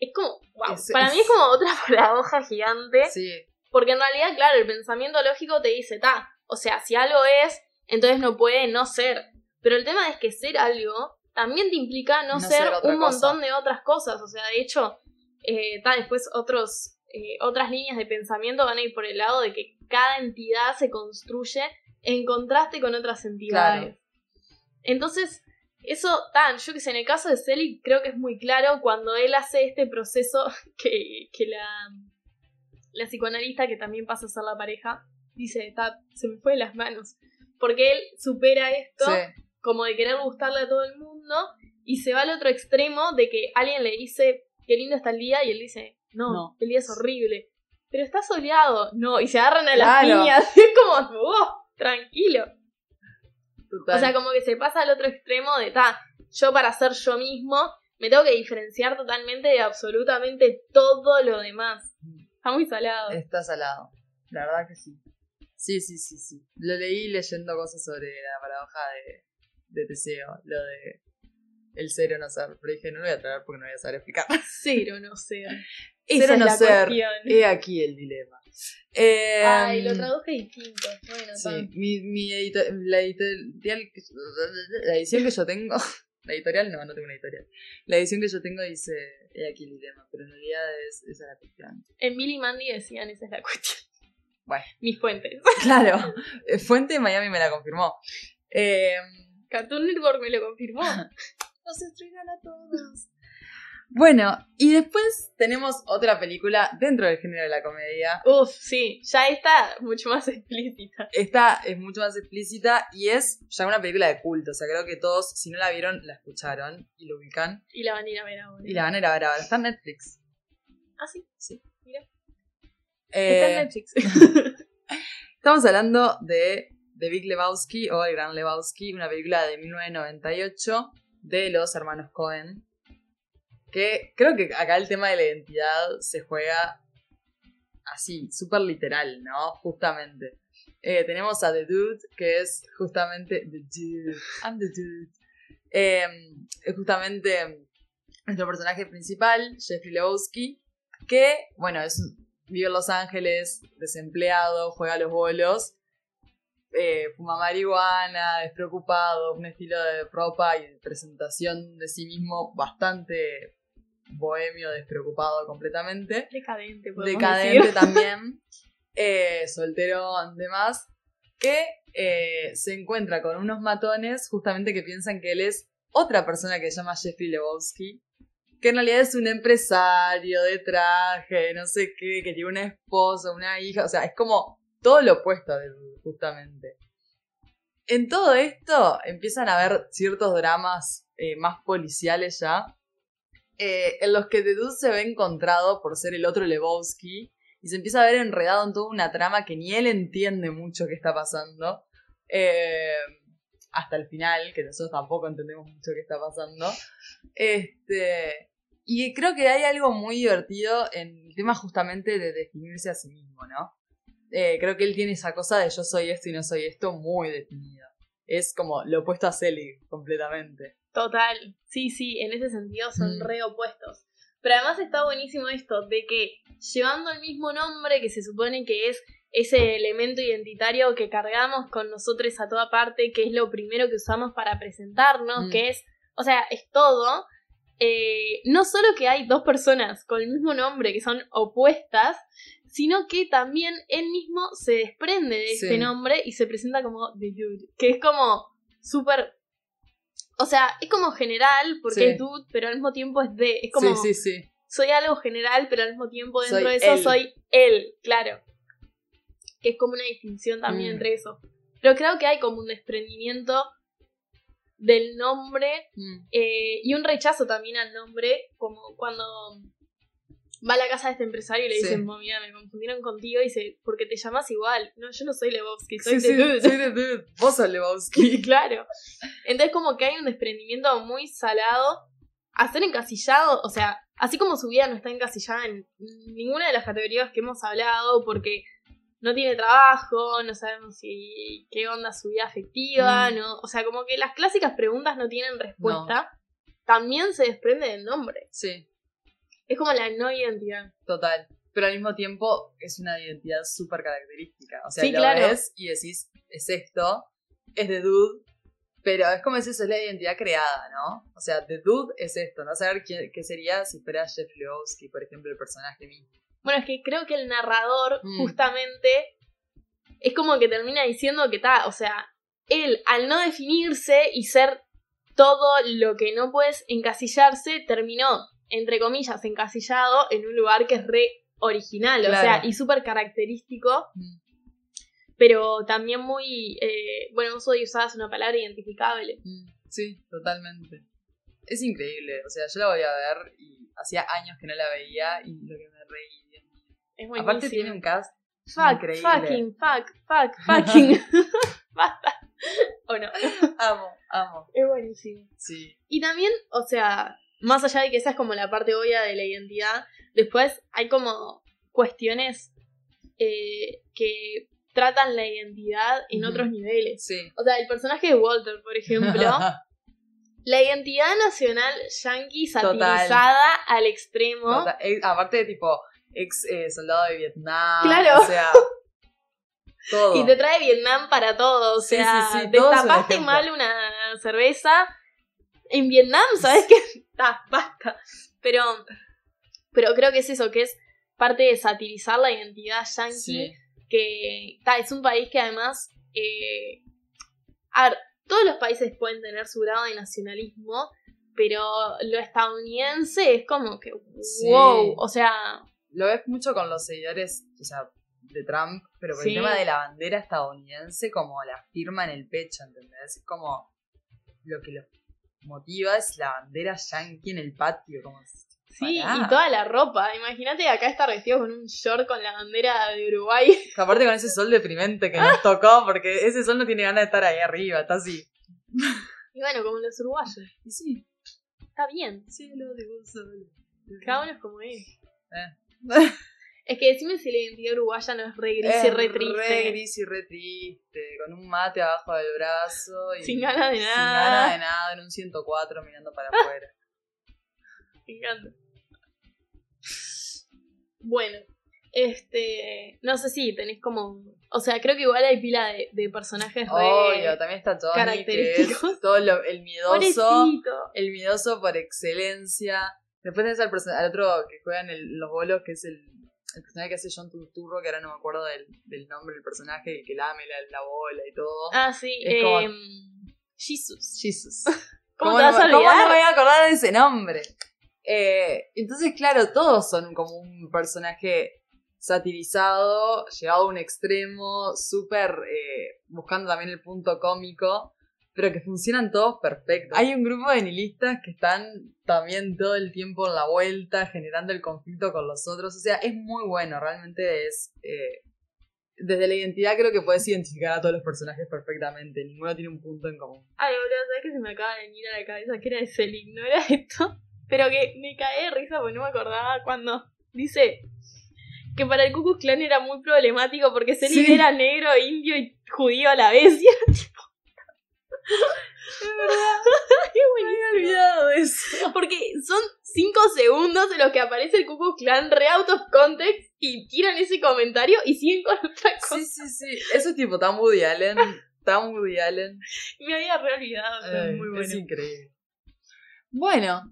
Es como, wow, Es- para es- mí es como otra paradoja gigante. Sí. Porque en realidad, claro, el pensamiento lógico te dice, ta, o sea, si algo es, entonces no puede no ser. Pero el tema es que ser algo también te implica no, No ser, un cosa. montón de otras cosas. O sea, de hecho, eh, ta, después otros, eh, otras líneas de pensamiento van a ir por el lado de que cada entidad se construye en contraste con otras entidades. Entonces, eso, tan, yo que sé, en el caso de Selig creo que es muy claro cuando él hace este proceso que, que la, la psicoanalista, que también pasa a ser la pareja, dice, "Ta, se me fue de las manos. Porque él supera esto Sí. Como de querer gustarle a todo el mundo y se va al otro extremo de que alguien le dice, qué lindo está el día, y él dice, no, No. el día es horrible. Pero está soleado. No, y se agarran a las Claro. piñas. Y es como, "Oh, tranquilo. Total. O sea, como que se pasa al otro extremo de, ta, yo para ser yo mismo me tengo que diferenciar totalmente de absolutamente todo lo demás. Está muy salado. Está salado. La verdad que sí. Sí, sí, sí, sí. Lo leí leyendo cosas sobre la paradoja de, de Teseo. Lo de el ser o no ser. Pero dije, no lo voy a traer porque no voy a saber explicar. Cero no ser. Esa Esa es no la ser. cuestión. He aquí el dilema. Eh, Ay, lo traduje distinto. Bueno, Sí, tan- mi, mi edito- la editorial, la edición que yo tengo, la editorial no, no tengo una editorial. La edición que yo tengo dice, he aquí el dilema, pero en realidad es, esa es la cuestión. En Billy y Mandy decían, esa es la cuestión. Bueno. Mis fuentes. Claro, eh, Fuente Miami me la confirmó. Eh, Cartoon Network me lo confirmó. nos destruirán a todos. Bueno, y después tenemos otra película dentro del género de la comedia. Uf, sí, ya está mucho más explícita. Esta es mucho más explícita y es ya una película de culto. O sea, creo que todos, si no la vieron, la escucharon y lo ubican. Y la van a ir a ver ahora. Y la van a ir a ver ahora. Está en Netflix. Ah, sí. Sí. Mira. Eh, Está en Netflix. estamos hablando de The Big Lebowski o El Gran Lebowski, una película de 1998 de los hermanos Cohen. Que creo que acá el tema de la identidad se juega así, súper literal, ¿no? Justamente. Eh, tenemos a The Dude, que es justamente The Dude. I'm the Dude. Eh, es justamente nuestro personaje principal, Jeffrey Lebowski, que, bueno, es vive en Los Ángeles, desempleado, juega a los bolos, eh, fuma marihuana, despreocupado, un estilo de ropa y de presentación de sí mismo bastante bohemio, despreocupado completamente Decadente, decadente decir. también, eh, solterón, demás, que eh, se encuentra con unos matones justamente que piensan que él es otra persona que se llama Jeffrey Lebowski, que en realidad es un empresario de traje, no sé qué, que tiene una esposa, una hija, o sea, es como todo lo opuesto de justamente. En todo esto empiezan a haber ciertos dramas eh, más policiales ya, eh, en los que The Dude se ve encontrado por ser el otro Lebowski y se empieza a ver enredado en toda una trama que ni él entiende mucho qué está pasando. Eh, hasta el final, que nosotros tampoco entendemos mucho qué está pasando. Este, y creo que hay algo muy divertido en el tema justamente de definirse a sí mismo, ¿no? Eh, creo que él tiene esa cosa de yo soy esto y no soy esto muy definida. Es como lo opuesto a Selig completamente. Total. Sí, sí, en ese sentido son Mm. re opuestos. Pero además está buenísimo esto de que llevando el mismo nombre, que se supone que es ese elemento identitario que cargamos con nosotros a toda parte, que es lo primero que usamos para presentarnos, Mm. que es, o sea, es todo. Eh, no solo que hay dos personas con el mismo nombre que son opuestas, sino que también él mismo se desprende de Sí. este nombre y se presenta como The Dude, que es como súper... O sea, es como general, porque Sí. es Dude, pero al mismo tiempo es de... Es como, Sí, sí, sí. soy algo general, pero al mismo tiempo dentro Soy de eso él. soy él, claro. Que es como una distinción también Mm. entre eso. Pero creo que hay como un desprendimiento del nombre Mm. eh, y un rechazo también al nombre, como cuando va a la casa de este empresario y le Sí. dicen, "Oh, mira, me confundieron contigo, y dice, porque te llamas igual. No, yo no soy Lebowski, soy Sí, The sí, Dude". soy The Dude. Vos sos Lebowski. claro. Entonces como que hay un desprendimiento muy salado a ser encasillado, o sea, así como su vida no está encasillada en ninguna de las categorías que hemos hablado, porque no tiene trabajo, no sabemos si qué onda su vida afectiva, Mm. no, o sea, como que las clásicas preguntas no tienen respuesta, también se desprende del nombre. Sí, Es como la no identidad. total. Pero al mismo tiempo es una identidad súper característica. O sea, Sí, lo claro. ves y decís, es esto, es The Dude, pero es como decís, es la identidad creada, ¿no? O sea, The Dude es esto, no saber qué, qué sería si fuera Jeff Lebowski, por ejemplo, el personaje mismo. Bueno, es que creo que el narrador Mm. justamente es como que termina diciendo que está, o sea, él al no definirse y ser todo lo que no puedes encasillarse, terminó, entre comillas, encasillado en un lugar que es re original, o sea, y súper característico, Mm. pero también muy, eh, bueno, vos hoy usabas una palabra identificable. Mm, Sí, totalmente. Es increíble, o sea, yo la voy a ver y hacía años que no la veía y lo que me reí. Es buenísimo. Aparte tiene un cast Fuck, increíble. fucking, fuck, fuck, fucking. Basta. ¿O no? Amo, amo. Es buenísimo. Sí. Y también, o sea, más allá de que esa es como la parte obvia de la identidad, después hay como cuestiones eh, que tratan la identidad en otros niveles. Sí. O sea, el personaje de Walter, por ejemplo, La identidad nacional yankee Total. satirizada al extremo. Total- eh, aparte de tipo ex eh, soldado de Vietnam. Claro. O sea. Todo. Y te trae Vietnam para todo. O Sí, sea, sí, sí, un destapaste ejemplo. mal una cerveza en Vietnam, ¿sabes qué? Ah, basta. Pero, pero creo que es eso, que es parte de satirizar la identidad yankee. Sí. Que ta, es un país que además. eh, a ver, todos los países pueden tener su grado de nacionalismo. Pero lo estadounidense es como que. Sí. ¡Wow! O sea. Lo ves mucho con los seguidores, o sea, de Trump, pero por Sí. el tema de la bandera estadounidense, como la firma en el pecho, ¿entendés? Es como lo que los motiva es la bandera yankee en el patio, como Sí, Pará. y toda la ropa. Imagínate acá estar vestido con un short con la bandera de Uruguay. Que aparte con ese sol deprimente que nos tocó, porque ese sol no tiene ganas de estar ahí arriba, está así. Y bueno, como los uruguayos. Y sí, Está bien. cielo de un sol. Cada uno es como es. Eh. Es que decime si la identidad uruguaya no es re gris y Es re triste. re gris y re triste, con un mate abajo del brazo y Sin ganas de sin nada. ganas de nada, en un 104 mirando para afuera. Me encanta. Bueno, este. No sé si tenéis como. O sea, creo que igual hay pila de, de personajes re. Obvio, también está Johnny, que característicos. es todo lo- el miedoso, Pobrecito. el miedoso por excelencia. Después tenés al, al otro que juega en el- los bolos, que es el, el personaje que hace John Turturro, que ahora no me acuerdo del, del nombre del personaje, que lame la, la bola y todo. Ah, sí. Es como- em, Jesus. Jesus. ¿Cómo, te vas no, a me- ¿Cómo no olvidar? me voy a acordar de ese nombre? Eh, entonces, claro, todos son como un personaje satirizado, llevado a un extremo, súper eh, buscando también el punto cómico, pero que funcionan todos perfectos. Hay un grupo de nihilistas que están también todo el tiempo en la vuelta, generando el conflicto con los otros. O sea, es muy bueno, realmente es... eh, desde la identidad creo que puedes identificar a todos los personajes perfectamente, ninguno tiene un punto en común. Ay, boludo, ¿sabes que se me acaba de venir a la cabeza que era de Selig? ¿No era esto? Pero que me caí de risa porque no me acordaba cuando dice que para el Ku Klux Klan era muy problemático porque Selig Sí. era negro, indio y judío a la vez. Y era tipo... Es verdad. Qué buenísimo. olvidado de eso. Porque son cinco segundos en los que aparece el Klux Klan re out of context y tiran ese comentario y siguen con otra cosa. Sí, sí, sí. Eso es tipo tan Woody Allen. Tan Woody Allen. Me había re olvidado, Ay, es muy bueno. Es increíble. Bueno,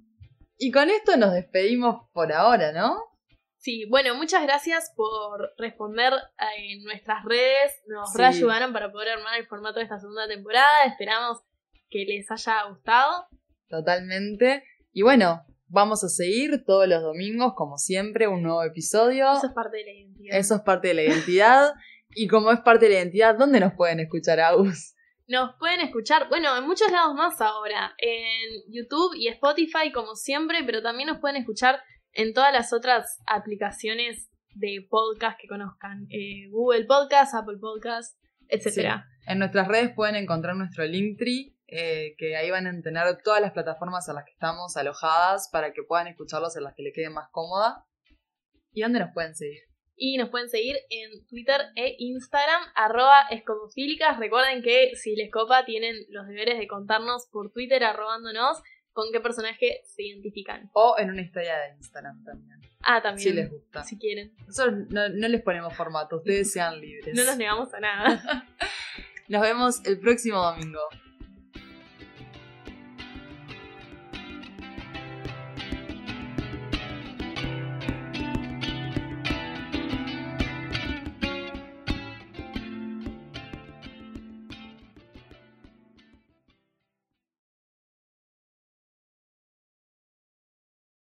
y con esto nos despedimos por ahora, ¿no? Sí, bueno, muchas gracias por responder eh, en nuestras redes. Nos Sí. reayudaron para poder armar el formato de esta segunda temporada. Esperamos que les haya gustado. Totalmente. Y bueno, vamos a seguir todos los domingos, como siempre, un nuevo episodio. Eso es parte de la identidad. Eso es parte de la identidad. y como es parte de la identidad, ¿dónde nos pueden escuchar, Agus? Nos pueden escuchar, bueno, en muchos lados más ahora. En YouTube y Spotify, como siempre, pero también nos pueden escuchar en todas las otras aplicaciones de podcast que conozcan. Eh, Google Podcast, Apple Podcast, etcétera. En nuestras redes pueden encontrar nuestro Linktree, eh, que ahí van a tener todas las plataformas en las que estamos alojadas para que puedan escucharlos en las que les quede más cómoda. ¿Y dónde nos pueden seguir? Y nos pueden seguir en Twitter e Instagram, arroba escopofílicas. Recuerden que si les copa tienen los deberes de contarnos por Twitter arrobándonos con qué personaje se identifican. O en una historia de Instagram también, Ah, también. si les gusta. Si quieren. Nosotros no, no les ponemos formato, ustedes sean libres. No nos negamos a nada. Nos vemos el próximo domingo.